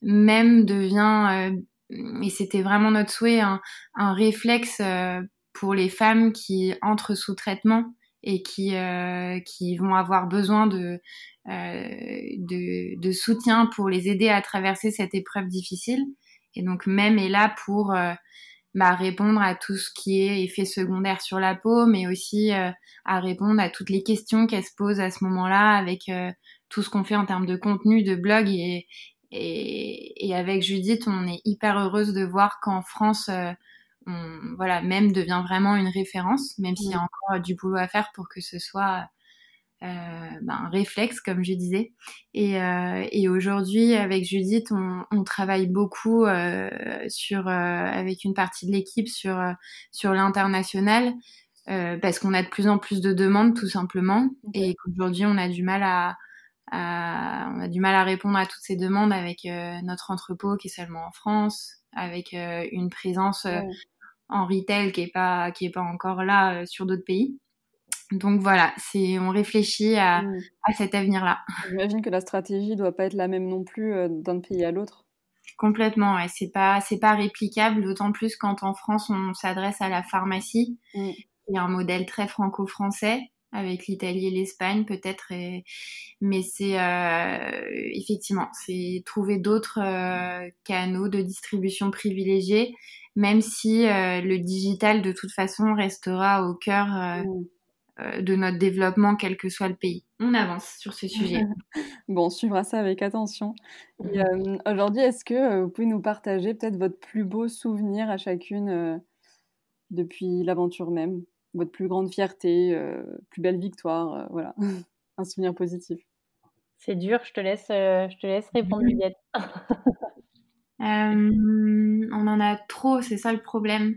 même devient, euh, et c'était vraiment notre souhait, un, un réflexe euh, pour les femmes qui entrent sous traitement et qui, euh, qui vont avoir besoin de, de, de, soutien pour les aider à traverser cette épreuve difficile. Et donc même est là pour bah, répondre à tout ce qui est effet secondaire sur la peau, mais aussi euh, à répondre à toutes les questions qu'elle se pose à ce moment-là avec euh, tout ce qu'on fait en termes de contenu, de blog. Et, et, et, avec Judith, on est hyper heureuse de voir qu'en France, euh, on, voilà, même devient vraiment une référence, même s'il y a encore du boulot à faire pour que ce soit euh, ben, un réflexe, comme je disais. Et, euh, et aujourd'hui, avec Judith, on, on travaille beaucoup euh, sur, avec une partie de l'équipe sur, sur l'international. parce qu'on a de plus en plus de demandes tout simplement et qu'aujourd'hui on a du mal à, à, on a du mal à répondre à toutes ces demandes avec notre entrepôt qui est seulement en France, avec une présence en retail qui est pas qui est pas encore là sur d'autres pays. Donc voilà, c'est on réfléchit à, mmh. à cet avenir-là. J'imagine que la stratégie doit pas être la même non plus euh, d'un pays à l'autre. Complètement, ouais. c'est pas c'est pas réplicable, d'autant plus quand en France on s'adresse à la pharmacie. Mmh. Il y a un modèle très franco-français avec l'Italie et l'Espagne peut-être, mais c'est euh, effectivement c'est trouver d'autres euh, canaux de distribution privilégiés, même si le digital de toute façon restera au cœur. Mmh de notre développement, quel que soit le pays. On avance sur ce sujet. bon, on suivra ça avec attention. Aujourd'hui, est-ce que vous pouvez nous partager peut-être votre plus beau souvenir à chacune depuis l'aventure même? Votre plus grande fierté, plus belle victoire, voilà, un souvenir positif. C'est dur, je te laisse, je te laisse répondre, Juliette. Euh, on en a trop, c'est ça le problème.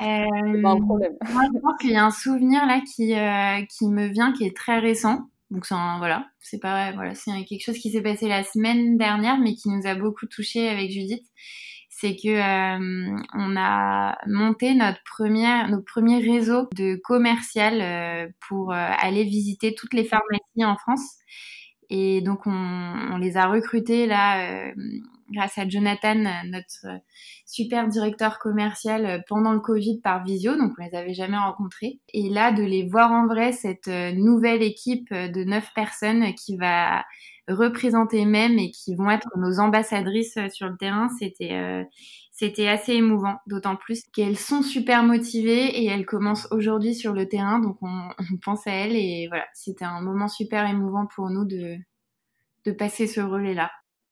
euh, pas un problème. Moi, je pense qu'il y a un souvenir là qui, euh, qui me vient, qui est très récent. Donc voilà, c'est pas voilà, c'est quelque chose qui s'est passé la semaine dernière, mais qui nous a beaucoup touché avec Judith. C'est que euh, on a monté notre première, notre premier réseau de commercial euh, pour aller visiter toutes les pharmacies en France. Et donc on, les a recrutés là grâce à Jonathan, notre super directeur commercial pendant le Covid par visio, donc on les avait jamais rencontrés. Et là, de les voir en vrai, cette euh, nouvelle équipe de neuf personnes qui va représenter même et qui vont être nos ambassadrices sur le terrain, c'était euh, c'était assez émouvant, d'autant plus qu'elles sont super motivées et elles commencent aujourd'hui sur le terrain, donc on, on pense à elles et voilà, c'était un moment super émouvant pour nous de, de passer ce relais-là.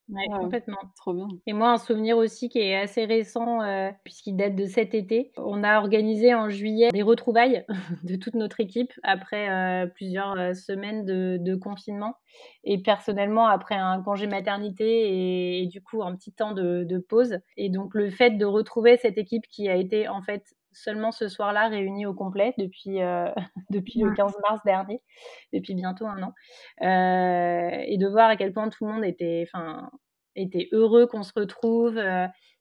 Ouais, complètement. Trop bien. Et moi, un souvenir aussi qui est assez récent, euh, puisqu'il date de cet été. On a organisé en juillet des retrouvailles de toute notre équipe après euh, plusieurs euh, semaines de, de, confinement. Et personnellement, après un congé maternité et, et du coup un petit temps de, de, pause. Et donc, le fait de retrouver cette équipe qui a été en fait seulement ce soir-là réunis au complet depuis, euh, depuis le 15 mars dernier, depuis bientôt un an. Euh, et de voir à quel point tout le monde était, heureux qu'on se retrouve.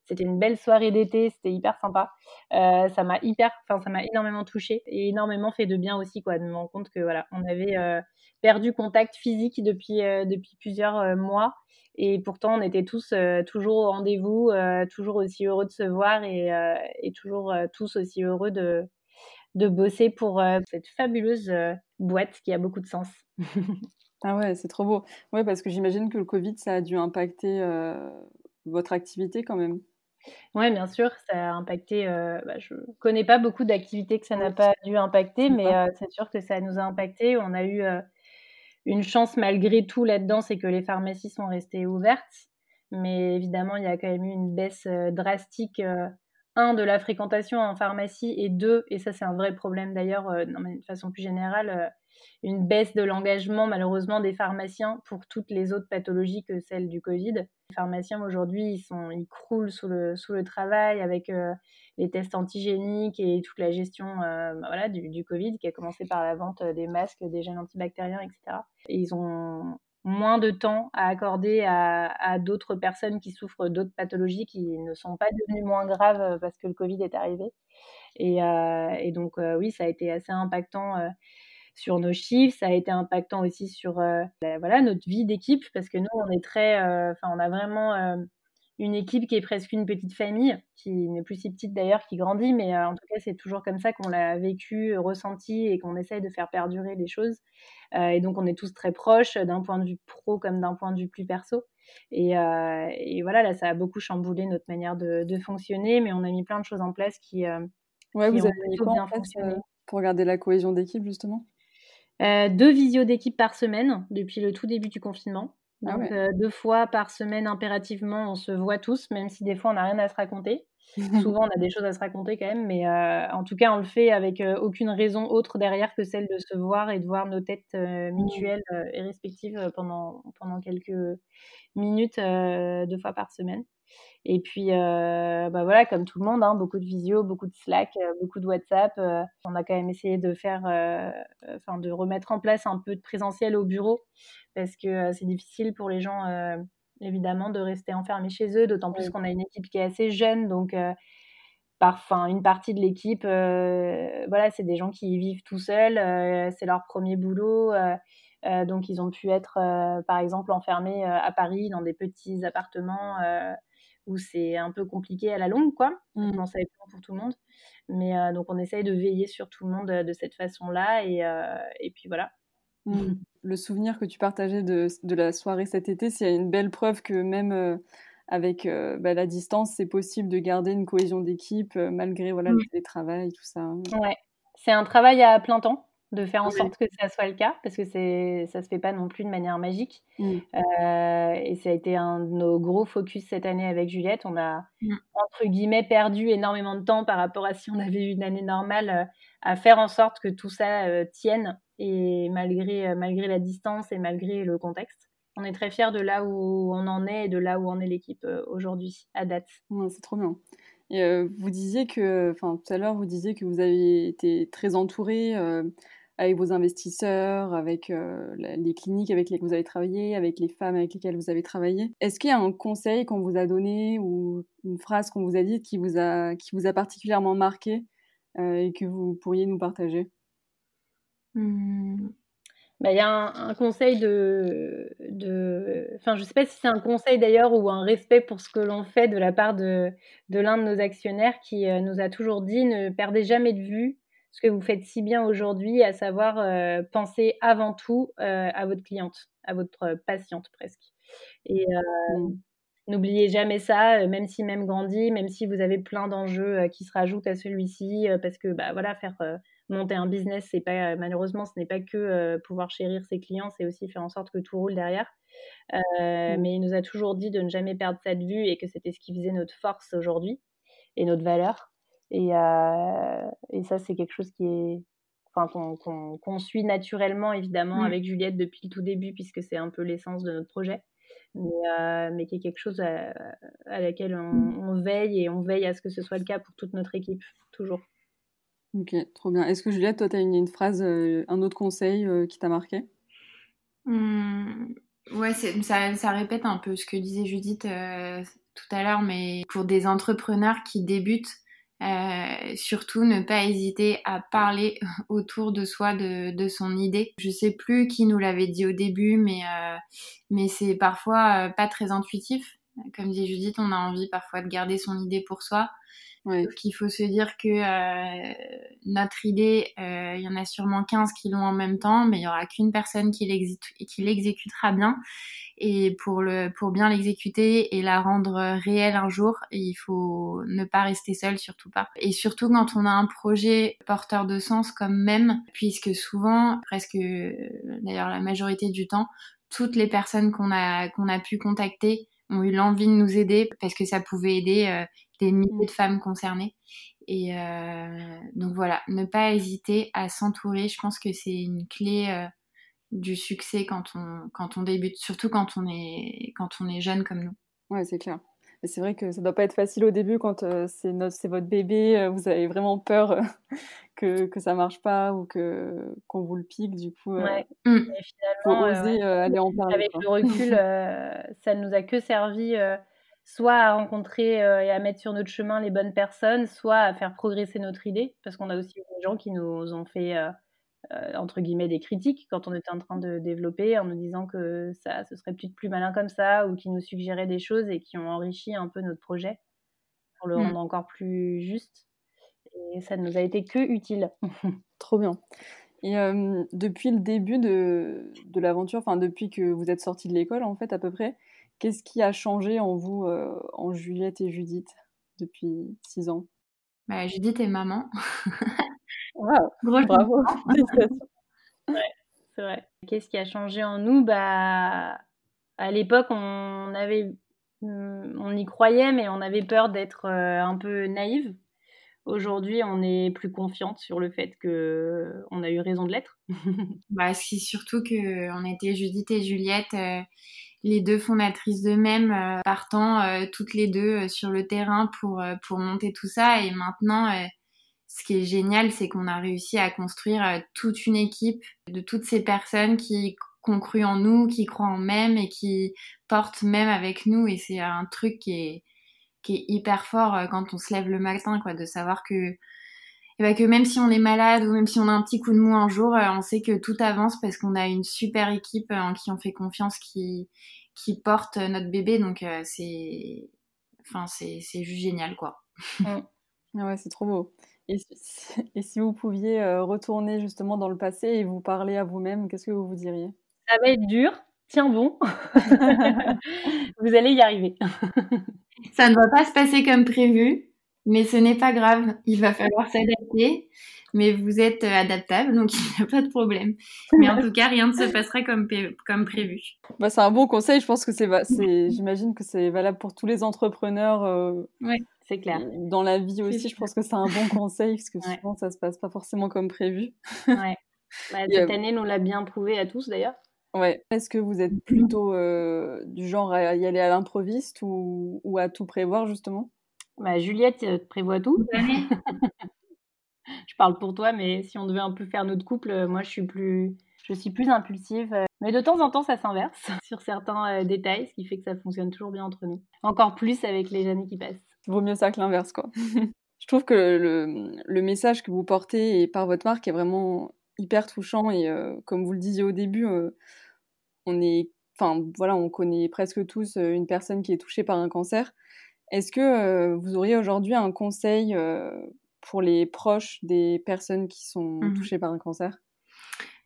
C'était une belle soirée d'été, c'était hyper sympa. Euh, ça m'a hyper, enfin, ça m'a énormément touchée et énormément fait de bien aussi, quoi, de me rendre compte que voilà, on avait euh, perdu contact physique depuis, euh, depuis plusieurs mois et pourtant, on était tous toujours au rendez-vous, toujours aussi heureux de se voir et, et toujours tous aussi heureux de, de bosser pour cette fabuleuse boîte qui a beaucoup de sens. ah ouais, c'est trop beau. Ouais, parce que j'imagine que le Covid, ça a dû impacter votre activité quand même. Oui, bien sûr, ça a impacté. Bah, je connais pas beaucoup d'activités que ça n'a pas dû impacter, mais c'est sûr que ça nous a impacté. On a eu une chance malgré tout là-dedans, c'est que les pharmacies sont restées ouvertes. Mais évidemment, il y a quand même eu une baisse euh, drastique, euh, un, de la fréquentation en pharmacie, et deux, et ça c'est un vrai problème d'ailleurs, euh, de façon plus générale, une baisse de l'engagement malheureusement des pharmaciens pour toutes les autres pathologies que celles du Covid. Les pharmaciens aujourd'hui, ils, sont, ils croulent sous le, sous le travail avec les tests antigéniques et toute la gestion euh, bah voilà, du, du, Covid qui a commencé par la vente des masques, des gels antibactériens, etc. Et ils ont moins de temps à accorder à, à d'autres personnes qui souffrent d'autres pathologies qui ne sont pas devenues moins graves parce que le Covid est arrivé. Et, euh, et donc, euh, oui, ça a été assez impactant euh, sur nos chiffres, ça a été impactant aussi sur euh, la, voilà, notre vie d'équipe parce que nous, on est très, euh, enfin, on a vraiment une équipe qui est presque une petite famille, qui n'est plus si petite d'ailleurs, qui grandit, mais euh, en tout cas, c'est toujours comme ça qu'on l'a vécu, ressenti et qu'on essaye de faire perdurer les choses. Euh, et donc, on est tous très proches d'un point de vue pro comme d'un point de vue plus perso. Et, euh, et, voilà, là, ça a beaucoup chamboulé notre manière de, de, fonctionner, mais on a mis plein de choses en place qui, euh, ouais, qui vous avez mis bien fonctionné. pour garder la cohésion d'équipe, justement? Deux visios d'équipe par semaine depuis le tout début du confinement. Ah Donc, ah ouais. euh, deux fois par semaine, impérativement, on se voit tous, même si des fois, on n'a rien à se raconter. Souvent, on a des choses à se raconter quand même, mais euh, en tout cas, on le fait avec euh, aucune raison autre derrière que celle de se voir et de voir nos têtes mutuelles et respectives pendant, pendant quelques minutes, deux fois par semaine. Et puis, euh, bah voilà, comme tout le monde, hein, beaucoup de visio, beaucoup de Slack, euh, beaucoup de WhatsApp. Euh, on a quand même essayé de faire, enfin, de remettre en place un peu de présentiel au bureau parce que c'est difficile pour les gens, évidemment, de rester enfermés chez eux, d'autant plus qu'on a une équipe qui est assez jeune, donc enfin, une partie de l'équipe, voilà, c'est des gens qui vivent tout seuls, c'est leur premier boulot. donc, ils ont pu être, par exemple, enfermés à Paris dans des petits appartements où c'est un peu compliqué à la longue, quoi. Mmh. ça va être pour tout le monde. Mais euh, donc, on essaye de veiller sur tout le monde de, de cette façon-là. Et, euh, et, puis voilà. Mmh. Le souvenir que tu partageais de, de la soirée cet été, c'est une belle preuve que même euh, avec euh, bah, la distance, c'est possible de garder une cohésion d'équipe euh, malgré voilà, mmh. le télétravail, tout ça. Ouais, c'est un travail à plein temps. De faire en sorte que ça soit le cas, parce que c'est, ça se fait pas non plus de manière magique. Mmh. Euh, et ça a été un de nos gros focus cette année avec Juliette. On a, mmh. entre guillemets, perdu énormément de temps par rapport à si on avait eu une année normale euh, à faire en sorte que tout ça euh, tienne, et malgré, malgré la distance et malgré le contexte. On est très fiers de là où on en est et de là où en est l'équipe aujourd'hui, à date. c'est trop bien. Et vous disiez que, enfin tout à l'heure, vous disiez que vous avez été très entouré avec vos investisseurs, avec euh, les cliniques avec lesquelles vous avez travaillé, avec les femmes avec lesquelles vous avez travaillé. Est-ce qu'il y a un conseil qu'on vous a donné ou une phrase qu'on vous a dite qui vous a, qui vous a particulièrement marqué euh, et que vous pourriez nous partager? Mmh. Bah, il y a un, conseil de, de, enfin, je sais pas si c'est un conseil d'ailleurs ou un respect pour ce que l'on fait de la part de, de l'un de nos actionnaires qui euh, nous a toujours dit ne perdez jamais de vue ce que vous faites si bien aujourd'hui, à savoir euh, penser avant tout euh, à votre cliente, à votre patiente presque. Et euh, mmh. n'oubliez jamais ça, même si même grandit, même si vous avez plein d'enjeux qui se rajoutent à celui-ci, parce que bah voilà, faire monter un business, c'est pas malheureusement, ce n'est pas que pouvoir chérir ses clients, c'est aussi faire en sorte que tout roule derrière. Mmh. Mais il nous a toujours dit de ne jamais perdre cette vue et que c'était ce qui faisait notre force aujourd'hui et notre valeur. Et, euh, et ça, c'est quelque chose qui est, enfin, qu'on suit naturellement, évidemment, mmh. avec Juliette depuis le tout début, puisque c'est un peu l'essence de notre projet. Mais, euh, mais, qui est quelque chose à, laquelle mmh. on, veille et on veille à ce que ce soit le cas pour toute notre équipe, toujours. Ok, trop bien. Est-ce que Juliette, toi, tu as une, phrase, euh, un autre conseil qui t'a marqué? Mmh, Ouais, ça, répète un peu ce que disait Judith tout à l'heure, mais pour des entrepreneurs qui débutent, euh, surtout ne pas hésiter à parler autour de soi de, de, son idée. Je sais plus qui nous l'avait dit au début, mais, euh, mais c'est parfois euh, pas très intuitif. Comme dit Judith, on a envie parfois de garder son idée pour soi. Ouais. qu'il faut se dire que euh, notre idée, euh, il y en a sûrement 15 qui l'ont en même temps, mais il y aura qu'une personne qui l'exécutera bien. Et pour, le, pour bien l'exécuter et la rendre réelle un jour, il faut ne pas rester seul, surtout pas. Et surtout quand on a un projet porteur de sens comme même, puisque souvent, presque d'ailleurs la majorité du temps, toutes les personnes qu'on a, qu'on a pu contacter ont eu l'envie de nous aider parce que ça pouvait aider euh, des milliers de femmes concernées. Et euh, donc voilà, ne pas hésiter à s'entourer. Je pense que c'est une clé euh, du succès quand on, quand on débute, surtout quand on est, quand on est jeune comme nous. Ouais, c'est clair. Mais c'est vrai que ça doit pas être facile au début quand euh, c'est c'est votre bébé, euh, vous avez vraiment peur euh, que que ça marche pas ou que qu'on vous le pique. Du coup, ouais. Mmh. faut oser aller en parler. Avec le recul, ça ne nous a que servi soit à rencontrer et à mettre sur notre chemin les bonnes personnes, soit à faire progresser notre idée, parce qu'on a aussi des gens qui nous ont fait euh, entre guillemets des critiques quand on était en train de développer en nous disant que ça ce serait peut-être plus malin comme ça ou qui nous suggéraient des choses et qui ont enrichi un peu notre projet pour le mmh. rendre encore plus juste et ça ne nous a été que utile. Trop bien. Et euh, depuis le début de, de l'aventure, enfin depuis que vous êtes sortis de l'école en fait à peu près, qu'est-ce qui a changé en vous, euh, en Juliette et Judith depuis six ans? Bah, Judith est maman. bravo. c'est vrai. Qu'est-ce qui a changé en nous? Bah, à l'époque, on avait, hmm, on y croyait, mais on avait peur d'être euh, un peu naïve. Aujourd'hui, on est plus confiante sur le fait que on a eu raison de l'être. bah, c'est surtout que on était Judith et Juliette, euh, les deux fondatrices d'eux-mêmes, euh, partant toutes les deux sur le terrain pour pour monter tout ça. Et maintenant, ce qui est génial, c'est qu'on a réussi à construire euh, toute une équipe de toutes ces personnes qui ont cru en nous, qui croient en même et qui portent même avec nous. Et c'est un truc qui est, qui est hyper fort euh, quand on se lève le matin, quoi, de savoir que, eh ben, que même si on est malade ou même si on a un petit coup de mou un jour, euh, on sait que tout avance parce qu'on a une super équipe en qui on fait confiance, qui, qui porte notre bébé. Donc c'est, enfin c'est, c'est juste génial, quoi. Ouais, c'est trop beau. Et si, et si vous pouviez euh, retourner justement dans le passé et vous parler à vous-même, qu'est-ce que vous vous diriez? Ça va être dur, tiens bon, vous allez y arriver. Ça ne va pas se passer comme prévu, mais ce n'est pas grave, il va falloir s'adapter. mais vous êtes adaptable, donc il n'y a pas de problème. Mais en tout cas, rien ne se passera comme, comme prévu. Bah, c'est un bon conseil. Je pense que c'est, j'imagine que c'est valable pour tous les entrepreneurs. Euh, oui, c'est clair. Dans la vie aussi, je pense que c'est un bon conseil parce que souvent ça se passe pas forcément comme prévu. ouais. Bah, cette année, nous l'a bien prouvé à tous d'ailleurs. Ouais. Est-ce que vous êtes plutôt euh, du genre à y aller à l'improviste ou, ou à tout prévoir justement? Bah, Juliette euh, prévoit tout. je parle pour toi, mais si on devait un peu faire notre couple, euh, moi je suis plus, je suis plus impulsive. Mais de temps en temps, ça s'inverse sur certains détails, ce qui fait que ça fonctionne toujours bien entre nous. Encore plus avec les années qui passent. Vaut mieux ça que l'inverse, quoi. je trouve que le, le, message que vous portez et par votre marque est vraiment hyper touchant et comme vous le disiez au début, on est, enfin voilà, on connaît presque tous une personne qui est touchée par un cancer. Est-ce que vous auriez aujourd'hui un conseil pour les proches des personnes qui sont mmh touchées par un cancer?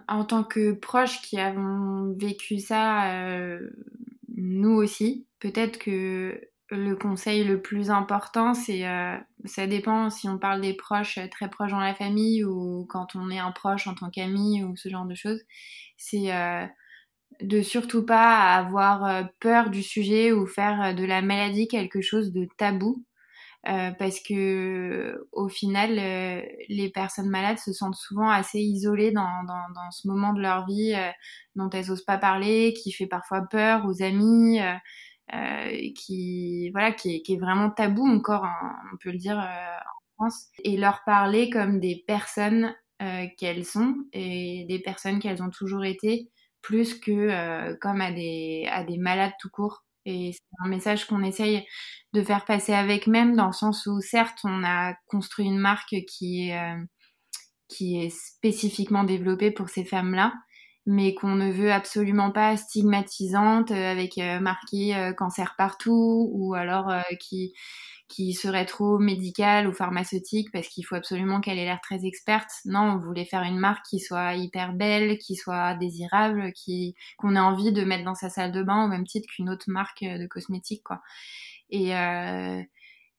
En tant que proches qui avons vécu ça, nous aussi, peut-être que le conseil le plus important, c'est, ça dépend si on parle des proches très proches dans la famille ou quand on est un proche en tant qu'ami ou ce genre de choses, c'est de surtout pas avoir euh, peur du sujet ou faire euh, de la maladie quelque chose de tabou. Euh, parce que au final, les personnes malades se sentent souvent assez isolées dans, dans, dans ce moment de leur vie dont elles osent pas parler, qui fait parfois peur aux amis, qui voilà, qui est, qui est, vraiment tabou encore, hein, on peut le dire en France, et leur parler comme des personnes qu'elles sont et des personnes qu'elles ont toujours été plus que euh, comme à des, à des malades tout court. Et c'est un message qu'on essaye de faire passer avec même, dans le sens où certes, on a construit une marque qui est, euh, qui est spécifiquement développée pour ces femmes-là, mais qu'on ne veut absolument pas stigmatisante, euh, avec marqué cancer partout, ou alors qui qui serait trop médicale ou pharmaceutique parce qu'il faut absolument qu'elle ait l'air très experte. Non, on voulait faire une marque qui soit hyper belle, qui soit désirable, qui qu'on ait envie de mettre dans sa salle de bain au même titre qu'une autre marque de cosmétiques quoi. Et euh,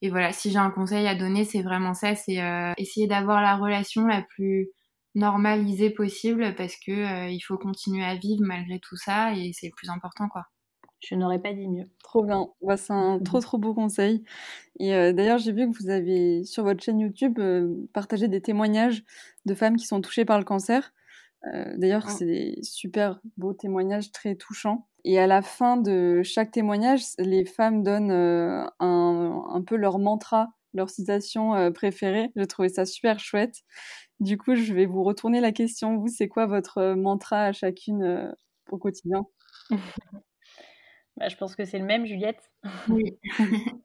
et voilà, si j'ai un conseil à donner, c'est vraiment ça, c'est euh, essayer d'avoir la relation la plus normalisée possible parce que euh, il faut continuer à vivre malgré tout ça et c'est le plus important quoi. Je n'aurais pas dit mieux. Trop bien. Bah, c'est un trop trop beau conseil. Et euh, d'ailleurs, j'ai vu que vous avez sur votre chaîne YouTube euh, partagé des témoignages de femmes qui sont touchées par le cancer. Euh, d'ailleurs, c'est des super beaux témoignages très touchants. Et à la fin de chaque témoignage, les femmes donnent un, un, peu leur mantra, leur citation préférée. J'ai trouvé ça super chouette. Du coup, je vais vous retourner la question. Vous, c'est quoi votre mantra à chacune au quotidien? bah, je pense que c'est le même, Juliette. Oui.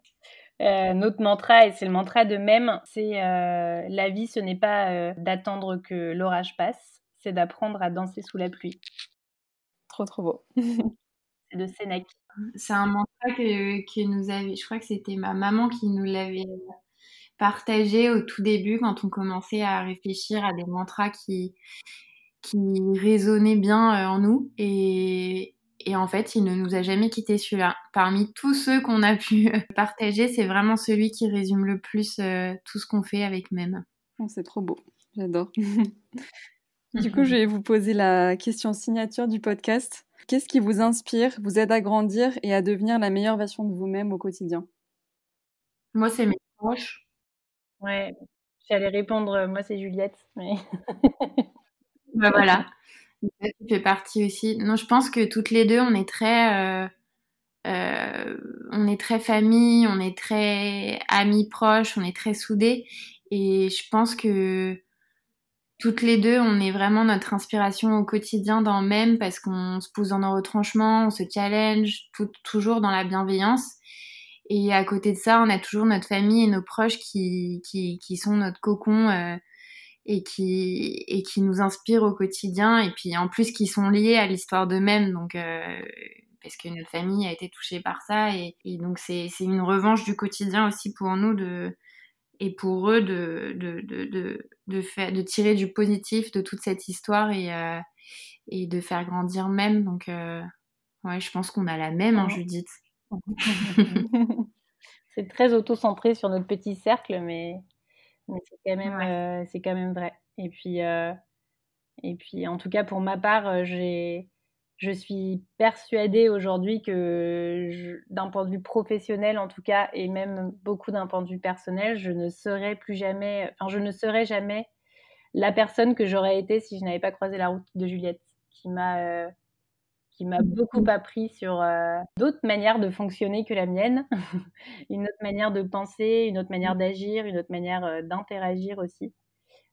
euh, notre mantra, et c'est le mantra de même, c'est euh, la vie, ce n'est pas euh, d'attendre que l'orage passe, c'est d'apprendre à danser sous la pluie. Trop, trop beau. c'est de Sénèque. C'est un mantra que, que nous avait, je crois que c'était ma maman qui nous l'avait partagé au tout début quand on commençait à réfléchir à des mantras qui, qui résonnaient bien en nous. Et, et en fait, il ne nous a jamais quitté celui-là. Parmi tous ceux qu'on a pu euh, partager, c'est vraiment celui qui résume le plus euh, tout ce qu'on fait avec même. Oh, c'est trop beau, j'adore. du coup, je vais vous poser la question signature du podcast. Qu'est-ce qui vous inspire, vous aide à grandir et à devenir la meilleure version de vous-même au quotidien? Moi, c'est mes proches. Ouais, j'allais répondre, euh, moi, c'est Juliette. Mais... bah voilà. Ça fait partie aussi. Non, je pense que toutes les deux, on est très, euh, euh, on est très famille, on est très amis proches, on est très soudés. Et je pense que toutes les deux, on est vraiment notre inspiration au quotidien dans même parce qu'on se pousse dans nos retranchements, on se challenge, tout, toujours dans la bienveillance. Et à côté de ça, on a toujours notre famille et nos proches qui, qui, qui sont notre cocon. Euh, et qui et qui nous inspirent au quotidien et puis en plus qui sont liés à l'histoire d'eux-mêmes. Donc euh, parce que notre famille a été touchée par ça et, et donc c'est c'est une revanche du quotidien aussi pour nous de et pour eux de de de de, de faire de tirer du positif de toute cette histoire et euh, et de faire grandir même. Donc euh, ouais je pense qu'on a la même hein, Judith. C'est très auto-centré sur notre petit cercle mais Mais c'est quand même, c'est quand même vrai. Et puis, et puis, en tout cas, pour ma part, j'ai je suis persuadée aujourd'hui que d'un point de vue professionnel en tout cas et même beaucoup d'un point de vue personnel, je ne serai plus jamais enfin je ne serai jamais la personne que j'aurais été si je n'avais pas croisé la route de Juliette qui m'a euh, qui m'a beaucoup appris sur euh, d'autres manières de fonctionner que la mienne, une autre manière de penser, une autre manière d'agir, une autre manière euh, d'interagir aussi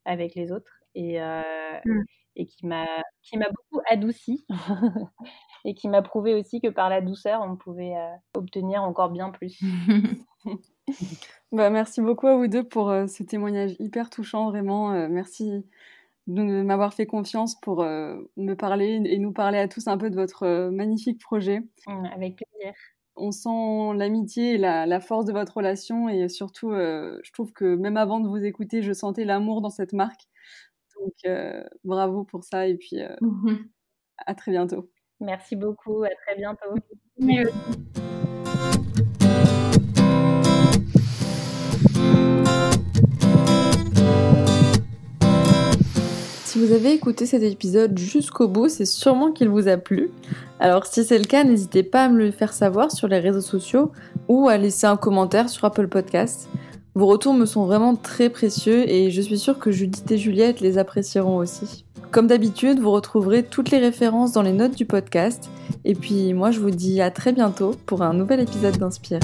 avec les autres et, mmh et qui m'a qui m'a beaucoup adouci et qui m'a prouvé aussi que par la douceur on pouvait euh, obtenir encore bien plus. bah, merci beaucoup à vous deux pour euh, ce témoignage hyper touchant vraiment. Euh, merci de m'avoir fait confiance pour me parler et nous parler à tous un peu de votre magnifique projet. Mmh, avec plaisir. On sent l'amitié et la, la, force de votre relation et surtout, je trouve que même avant de vous écouter, je sentais l'amour dans cette marque. Donc euh, bravo pour ça et puis euh, à très bientôt. Merci beaucoup, à très bientôt. Si vous avez écouté cet épisode jusqu'au bout, c'est sûrement qu'il vous a plu. Alors si c'est le cas, n'hésitez pas à me le faire savoir sur les réseaux sociaux ou à laisser un commentaire sur Apple Podcasts. Vos retours me sont vraiment très précieux et je suis sûre que Judith et Juliette les apprécieront aussi. Comme d'habitude, vous retrouverez toutes les références dans les notes du podcast. Et puis moi, je vous dis à très bientôt pour un nouvel épisode d'Inspire.